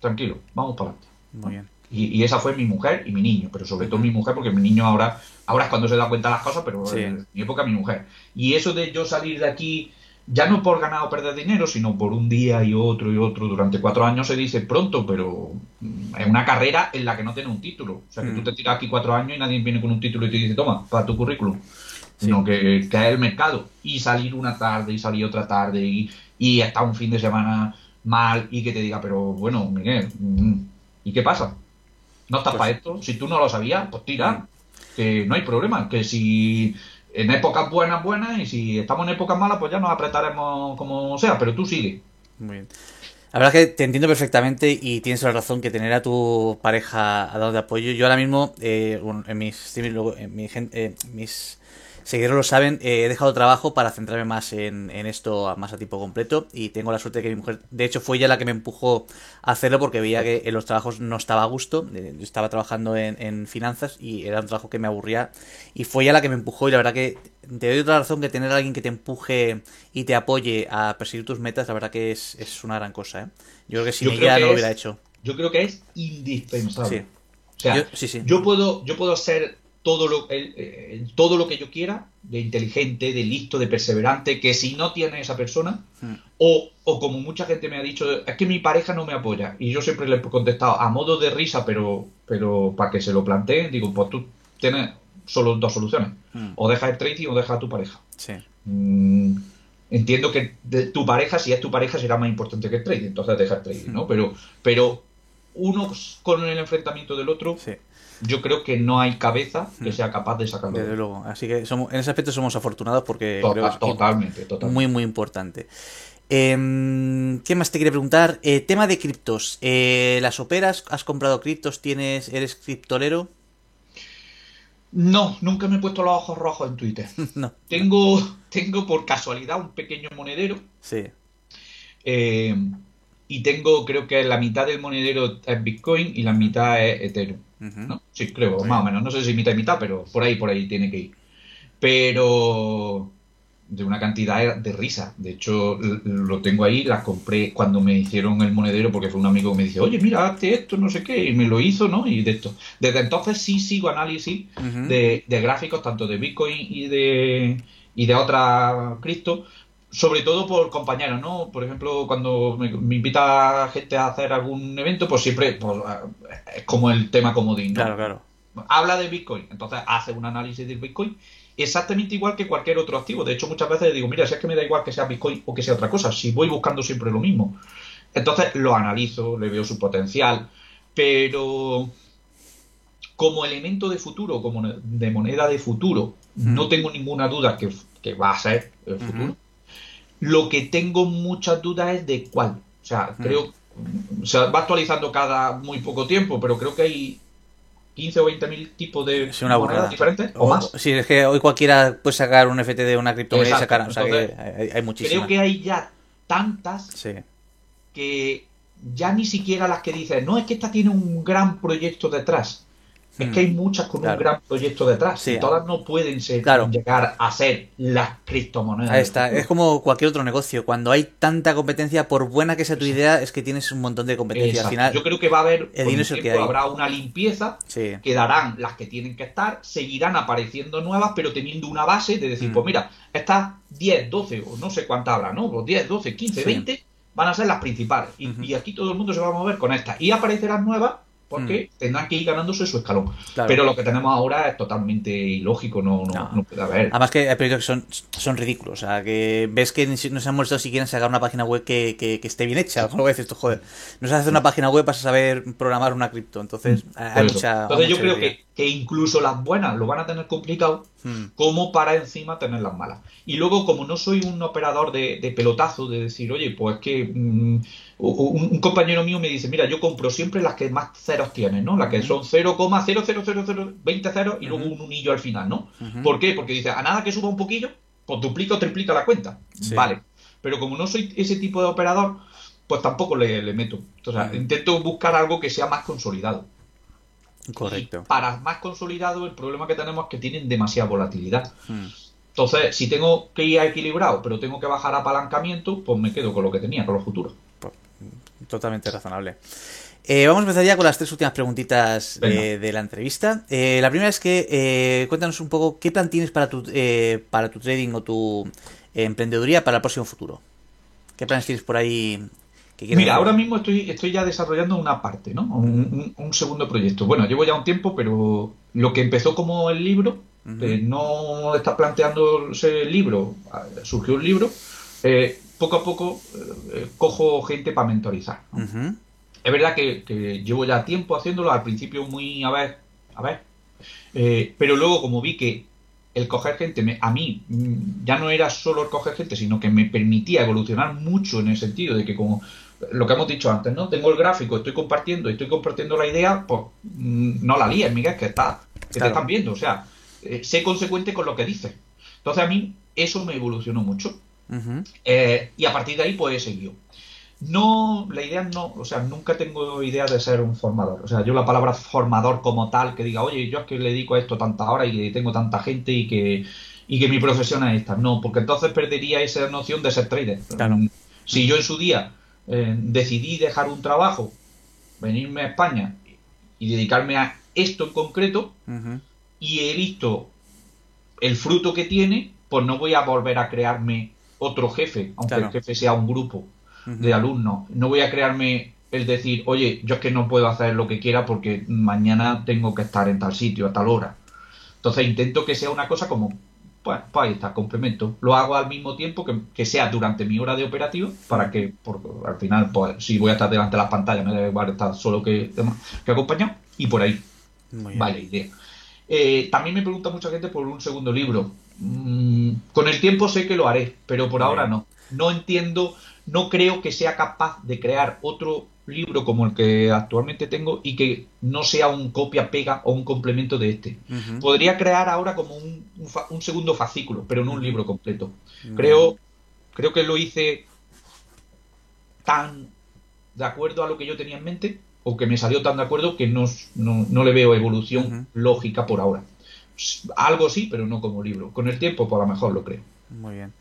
tranquilo, vamos para adelante. Muy bien. Y, y esa fue mi mujer y mi niño, pero sobre todo mi mujer, porque mi niño ahora, ahora es cuando se da cuenta de las cosas, pero Sí. en mi época mi mujer. Y eso de yo salir de aquí, ya no por ganar o perder dinero, sino por un día y otro y otro durante cuatro años, se dice pronto, pero mm, es una carrera en la que no tiene un título. O sea, que Mm. tú te tiras aquí cuatro años y nadie viene con un título y te dice, toma, para tu currículum. Sí. Sino que, que es el mercado. Y salir una tarde y salir otra tarde y, y estar un fin de semana mal y que te diga, pero bueno, Miguel, mm, ¿y qué pasa? ¿No estás Pues- para esto? Si tú no lo sabías, pues tira. Que no hay problema. Que si en épocas buenas, buenas, y si estamos en épocas malas, pues ya nos apretaremos como sea, pero tú sigue. Muy bien. La verdad es que te entiendo perfectamente y tienes la razón que tener a tu pareja al lado de apoyo. Yo ahora mismo, eh, en mis, en mi gen- eh, mis seguidores lo saben, eh, he dejado trabajo para centrarme más en, en esto a- más a tiempo completo y tengo la suerte de que mi mujer, de hecho fue ella la que me empujó a hacerlo porque veía que en los trabajos no estaba a gusto, eh, yo estaba trabajando en, en finanzas y era un trabajo que me aburría y fue ella la que me empujó y la verdad que te doy otra razón que tener a alguien que te empuje y te apoye a perseguir tus metas, la verdad que es, es una gran cosa, ¿eh? Yo creo que sin Yo ella no lo hubiera hecho. Yo creo que es indispensable. Sí. O sea, Yo- sí, sí. yo puedo, yo puedo ser todo lo, el- eh, todo lo que yo quiera, de inteligente, de listo, de perseverante, que si no tiene esa persona, Mm. o, o como mucha gente me ha dicho, es que mi pareja no me apoya. Y yo siempre le he contestado a modo de risa, pero, pero para que se lo planteen, digo, pues tú tienes solo dos soluciones. Mm. O deja el trading o deja a tu pareja. Sí. Mm, entiendo que de tu pareja, si es tu pareja, será más importante que el trading, entonces deja el trading, ¿no? Pero, pero uno con el enfrentamiento del otro, Sí. Yo creo que no hay cabeza que Mm. sea capaz de sacarlo. Desde luego. Así que somos, en ese aspecto somos afortunados porque creo que es totalmente, totalmente. muy, muy importante. Em, ¿Qué más te quería preguntar? Eh, tema de criptos. Eh, ¿Las operas? ¿Has comprado criptos? ¿Tienes, ¿Eres criptolero? No, nunca me he puesto los ojos rojos en Twitter. no. tengo, tengo por casualidad un pequeño monedero Sí. eh, y tengo, creo que la mitad del monedero es Bitcoin y la mitad es Ethereum. Sí, creo, más o menos. No sé si mitad y mitad, pero por ahí, por ahí tiene que ir. Pero de una cantidad de risa. De hecho, lo tengo ahí, las compré cuando me hicieron el monedero, porque fue un amigo que me dice, oye, mira, hazte esto, no sé qué, y me lo hizo, ¿no? Y de esto. Desde entonces sí sigo análisis de, de gráficos, tanto de Bitcoin y de, y de otras cripto, sobre todo por compañeros, ¿no? Por ejemplo, cuando me, me invita gente a hacer algún evento, pues siempre pues, es como el tema comodín, ¿no? Claro, claro. habla de Bitcoin, entonces hace un análisis del Bitcoin exactamente igual que cualquier otro activo. De hecho, muchas veces digo, mira, si es que me da igual que sea Bitcoin o que sea otra cosa, si voy buscando siempre lo mismo. Entonces lo analizo, le veo su potencial, pero como elemento de futuro, como de moneda de futuro, no tengo ninguna duda que, que va a ser el futuro. Lo que tengo muchas dudas es de cuál. O sea, creo. O sea, va actualizando cada muy poco tiempo, pero creo que hay 15 o 20 mil tipos de Es una monedas diferentes o, más. Sí, es que hoy cualquiera puede sacar un FT de una criptomoneda y sacar. O sea que hay, hay muchísimas. Creo que hay ya tantas Sí. que ya ni siquiera las que dices, no, es que esta tiene un gran proyecto detrás. Es Mm. que hay muchas con Claro. un gran proyecto detrás. Sí. y todas no pueden ser, Claro. llegar a ser las criptomonedas. Ahí está, es como cualquier otro negocio. Cuando hay tanta competencia, por buena que sea tu idea, es que tienes un montón de competencia. Exacto. Al final, Yo creo que va a haber, el con dinero el es el que tiempo, hay. habrá una limpieza sí. quedarán las que tienen que estar, seguirán apareciendo nuevas, pero teniendo una base de decir, Mm. pues mira, estas 10, 12 o no sé cuántas habrá, ¿no? Pues 10, 12, 15, Sí. 20 van a ser las principales. Y, y aquí todo el mundo se va a mover con estas. Y aparecerán nuevas, porque tendrán que ir ganándose su escalón. Pero lo que tenemos ahora es totalmente ilógico, no, no, puede haber. Además que hay proyectos que son, son ridículos, o sea, que ves que no se han molestado siquiera en sacar una página web que, que, esté bien hecha, como dices tú, joder, no se hace una página web para saber programar una cripto, entonces mm, hay mucha... Entonces yo creo que, que, incluso las buenas lo van a tener complicado, mm. como para encima tener las malas. Y luego, como no soy un operador de, de pelotazo, de decir, oye, pues que... Un, compañero mío me dice, mira, yo compro siempre las que más ceros tienen, ¿no? Las que son 0,00020 ceros y luego un unillo al final, ¿no? ¿Por qué? Porque dice, a nada que suba un poquillo, pues duplica o triplica la cuenta. Vale. Pero como no soy ese tipo de operador, pues tampoco le, meto. Entonces, intento buscar algo que sea más consolidado. Correcto. para más consolidado, el problema que tenemos es que tienen demasiada volatilidad. Entonces, si tengo que ir a equilibrado, pero tengo que bajar apalancamiento, pues me quedo con lo que tenía, con los futuros totalmente razonable. Eh, vamos a empezar ya con las tres últimas preguntitas de, la entrevista. Eh, la primera es que eh, cuéntanos un poco qué plan tienes para tu, para tu trading o tu emprendeduría para el próximo futuro. ¿Qué planes tienes por ahí? Mira, ahora mismo estoy, estoy ya desarrollando una parte, ¿no? Un, segundo proyecto. Bueno, llevo ya un tiempo, pero lo que empezó como el libro, no está planteándose el libro, surgió un libro, poco a poco eh, cojo gente para mentorizar. Es verdad que, llevo ya tiempo haciéndolo, al principio muy a ver, a ver, eh, pero luego como vi que el coger gente a mí mm, ya no era solo el coger gente, sino que me permitía evolucionar mucho en el sentido de que como lo que hemos dicho antes, ¿no? Tengo el gráfico, estoy compartiendo, estoy compartiendo la idea, pues mm, no la líes, Miguel, que está, que te están viendo, o sea, eh, sé consecuente con lo que dices. Entonces a mí eso me evolucionó mucho. Eh, y a partir de ahí, pues he seguido. No, la idea no, o sea, nunca tengo idea de ser un formador. O sea, yo la palabra formador como tal, que diga, oye, yo es que le dedico a esto tanta hora y tengo tanta gente y que, y que mi profesión es esta. No, porque entonces perdería esa noción de ser trader. Si yo en su día eh, decidí dejar un trabajo, venirme a España y dedicarme a esto en concreto, y he visto el fruto que tiene, pues no voy a volver a crearme otro jefe, aunque el jefe sea un grupo de alumnos. No voy a crearme el decir, oye, yo es que no puedo hacer lo que quiera porque mañana tengo que estar en tal sitio a tal hora. Entonces intento que sea una cosa como, pues, pues ahí está, complemento. Lo hago al mismo tiempo que, sea durante mi hora de operativo, para que al final, pues si voy a estar delante de las pantallas, me debe estar solo que, que acompañado, y por ahí. Vale, idea. Eh, también me pregunta mucha gente por un segundo libro. Mm, con el tiempo sé que lo haré, pero por ahora no. No entiendo, no creo que sea capaz de crear otro libro como el que actualmente tengo y que no sea un copia-pega o un complemento de este. Podría crear ahora como un, segundo fascículo, pero no un libro completo. Creo, creo que lo hice tan de acuerdo a lo que yo tenía en mente o que me salió tan de acuerdo que no, no, le veo evolución lógica por ahora. Algo sí, pero no como libro. Con el tiempo, por lo mejor lo creo. Muy bien.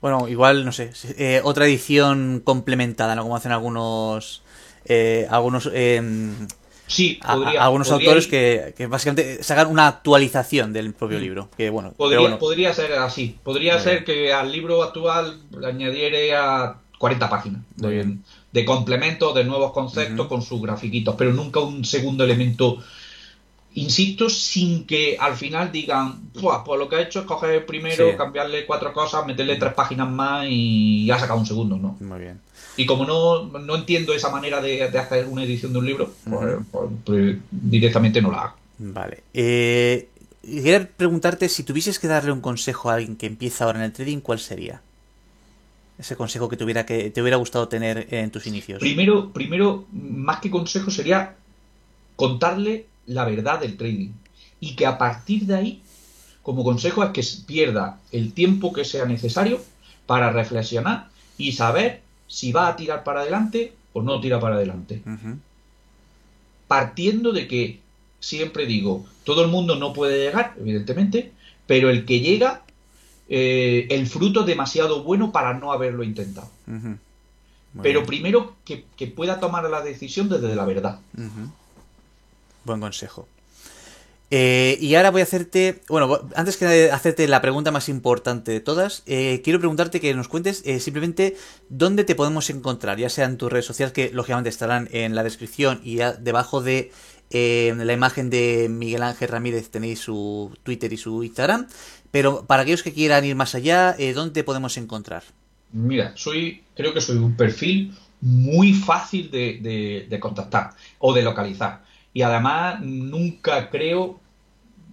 Bueno, igual, no sé, eh, otra edición complementada, ¿no? Como hacen algunos... Eh, algunos... Em, sí, algunos autores que, básicamente sacan una actualización del propio mm. libro. Que bueno, podría, podría ser así. Podría ser que al libro actual le añadiera 40 páginas de, de complementos, de nuevos conceptos con sus grafiquitos, pero nunca un segundo elemento insisto, sin que al final digan, pues lo que ha hecho es coger primero, cambiarle cuatro cosas, meterle tres páginas más y ha sacado un segundo, ¿no? Muy bien. Y como no, no entiendo esa manera de, hacer una edición de un libro, pues, pues, pues, directamente no la hago. Vale. Eh, quería preguntarte si tuvieses que darle un consejo a alguien que empieza ahora en el trading, ¿cuál sería? Ese consejo que, tuviera que te hubiera gustado tener en tus inicios. Primero, primero, más que consejo, sería contarle la verdad del trading. Y que a partir de ahí, como consejo, es que pierda el tiempo que sea necesario para reflexionar y saber si va a tirar para adelante o no tira para adelante. Partiendo de que, siempre digo, todo el mundo no puede llegar, evidentemente, pero el que llega, eh, el fruto es demasiado bueno para no haberlo intentado. Pero primero que, pueda tomar la decisión desde la verdad. Buen consejo. Eh, y ahora voy a hacerte, bueno, antes que hacerte la pregunta más importante de todas, eh, quiero preguntarte que nos cuentes eh, simplemente dónde te podemos encontrar, ya sea en tus redes sociales, que lógicamente estarán en la descripción y debajo de la imagen de Miguel Ángel Ramírez tenéis su Twitter y su Instagram, pero para aquellos que quieran ir más allá, ¿dónde te podemos encontrar? Mira, soy, creo que soy un perfil muy fácil de, de contactar o de localizar y además nunca creo,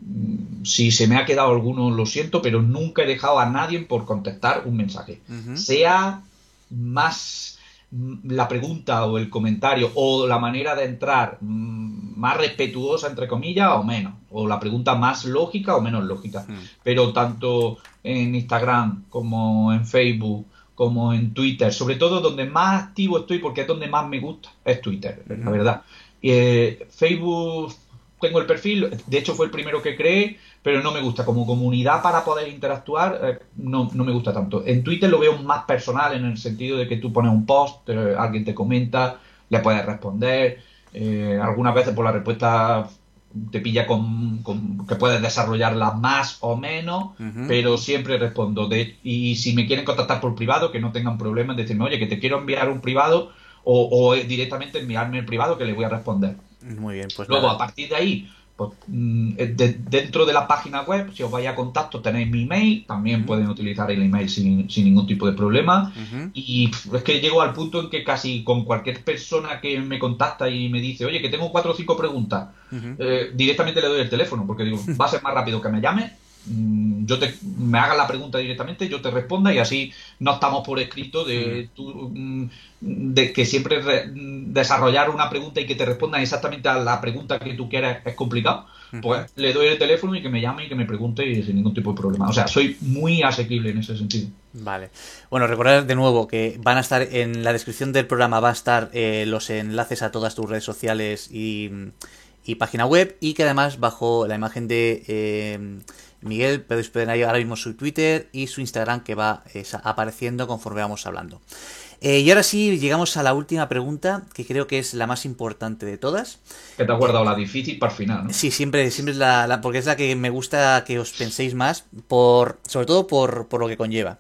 mm, si se me ha quedado alguno lo siento, pero nunca he dejado a nadie por contestar un mensaje. Sea más mm, la pregunta o el comentario o la manera de entrar mm, más respetuosa entre comillas o menos. O la pregunta más lógica o menos lógica. Pero tanto en Instagram como en Facebook como en Twitter sobre todo donde más activo estoy porque es donde más me gusta es Twitter la verdad eh, Facebook tengo el perfil, de hecho fue el primero que creé, pero no me gusta. Como comunidad para poder interactuar, eh, no, no, me gusta tanto. En Twitter lo veo más personal en el sentido de que tú pones un post, eh, alguien te comenta, le puedes responder. algunas veces por la respuesta te pilla con, que puedes desarrollarla más o menos, pero siempre respondo. De, y si me quieren contactar por privado, que no tengan problema en decirme, oye, que te quiero enviar un privado o, directamente enviarme el privado que le voy a responder. Muy bien, pues Luego, a partir de ahí, pues, mm, dentro de la página web, si os vais a contacto, tenéis mi email, también pueden utilizar el email sin, ningún tipo de problema. Y es que llego al punto en que casi con cualquier persona que me contacta y me dice, oye, que tengo cuatro o cinco preguntas, eh, directamente le doy el teléfono, porque digo, va a ser más rápido que me llame yo te me hagas la pregunta directamente, yo te responda y así no estamos por escrito de, mm, de que siempre desarrollar una pregunta y que te respondan exactamente a la pregunta que tú quieras es complicado. Pues le doy el teléfono y que me llame y que me pregunte y sin ningún tipo de problema. O sea, soy muy asequible en ese sentido. Vale. Bueno, recordar de nuevo que van a estar en la descripción del programa, va a estar eh, los enlaces a todas tus redes sociales y, página web y que además bajo la imagen de... Eh, Miguel, podéis ver ahí ahora mismo su Twitter y su Instagram que va apareciendo conforme vamos hablando. Eh, y ahora sí, llegamos a la última pregunta, que creo que es la más importante de todas. Que te has guardado la difícil para el final, ¿no? Sí, siempre, siempre es la, porque es la que me gusta que os penséis más, por, sobre todo por, lo que conlleva.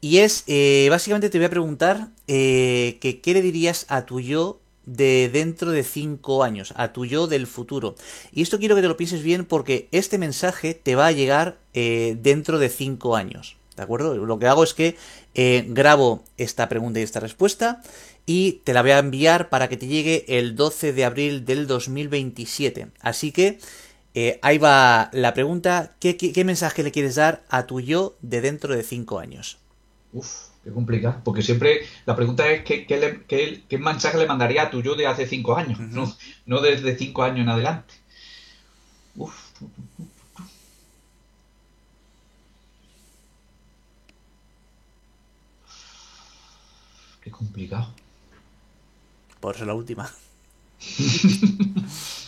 Y es, eh, básicamente te voy a preguntar eh, que qué le dirías a tu yo de dentro de 5 años, a tu yo del futuro. Y esto quiero que te lo pienses bien porque este mensaje te va a llegar eh, dentro de 5 años. ¿De acuerdo? Lo que hago es que eh, grabo esta pregunta y esta respuesta y te la voy a enviar para que te llegue el 12 de abril del 2027. Así que eh, ahí va la pregunta. ¿Qué, ¿Qué, mensaje le quieres dar a tu yo de dentro de 5 años? Uf. Qué complicado, porque siempre la pregunta es ¿qué, qué, mensaje le mandaría a tu yo de hace cinco años, no, no desde cinco años en adelante. Uf. Qué complicado. Por ser la última.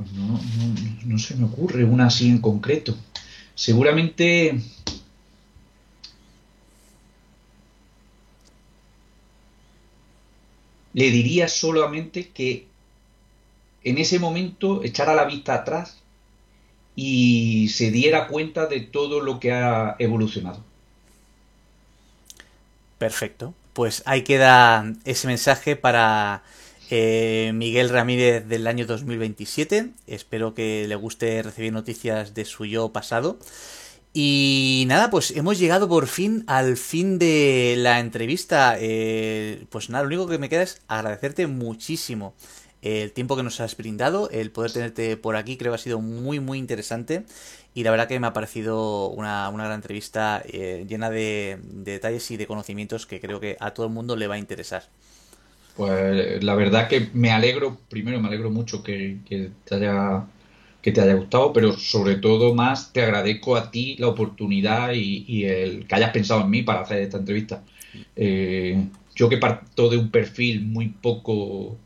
Pues no, no, se me ocurre una así en concreto. Seguramente le diría solamente que en ese momento echara la vista atrás y se diera cuenta de todo lo que ha evolucionado. Perfecto. Pues ahí queda ese mensaje para eh, Miguel Ramírez del año 2027. Espero que le guste recibir noticias de su yo pasado. Y nada, pues hemos llegado por fin al fin de la entrevista. Eh, pues nada, lo único que me queda es agradecerte muchísimo el tiempo que nos has brindado, el poder tenerte por aquí, creo que ha sido muy, muy interesante. Y la verdad que me ha parecido una, gran entrevista eh, llena de detalles y de conocimientos que creo que a todo el mundo le va a interesar. Pues la verdad que me alegro, primero me alegro mucho que, te haya que te haya gustado, pero sobre todo más te agradezco a ti la oportunidad y, el que hayas pensado en mí para hacer esta entrevista. Eh, yo que parto de un perfil muy poco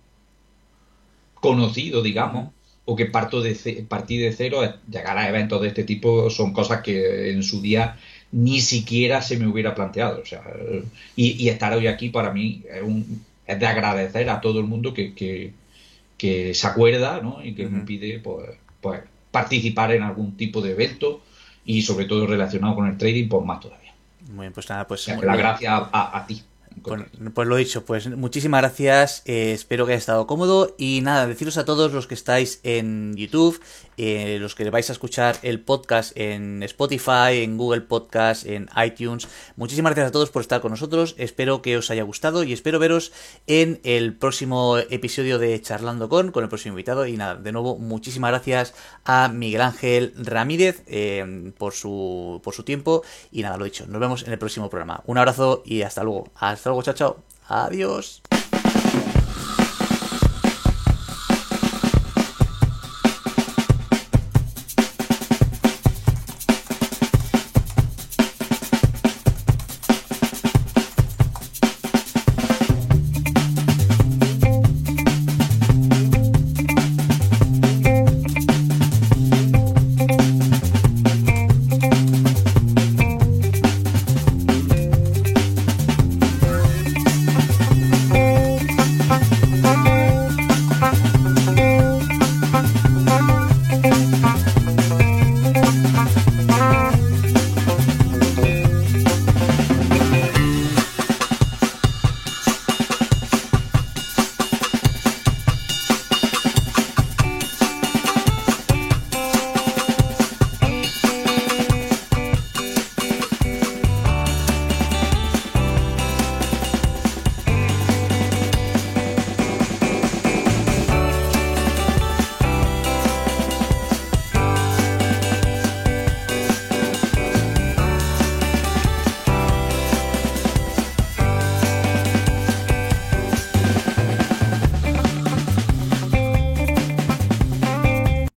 conocido, digamos, o que parto de partir de cero, llegar a eventos de este tipo son cosas que en su día ni siquiera se me hubiera planteado. O sea, y, estar hoy aquí para mí es, un, es de agradecer a todo el mundo que, que, se acuerda ¿no? y que me pide pues, pues, participar en algún tipo de evento y sobre todo relacionado con el trading, pues más todavía. Muy bien, pues nada, pues... la gracia a ti. Bueno, pues lo dicho, pues muchísimas gracias, eh, espero que haya estado cómodo y nada, deciros a todos los que estáis en YouTube, eh, los que vais a escuchar el podcast en Spotify, en Google Podcast, en iTunes, muchísimas gracias a todos por estar con nosotros, espero que os haya gustado y espero veros en el próximo episodio de Charlando con, con el próximo invitado y nada, de nuevo muchísimas gracias a Miguel Ángel Ramírez eh, por, su, por su tiempo y nada, lo dicho, nos vemos en el próximo programa. Un abrazo y hasta luego. Hasta luego, chao, chao. Adiós.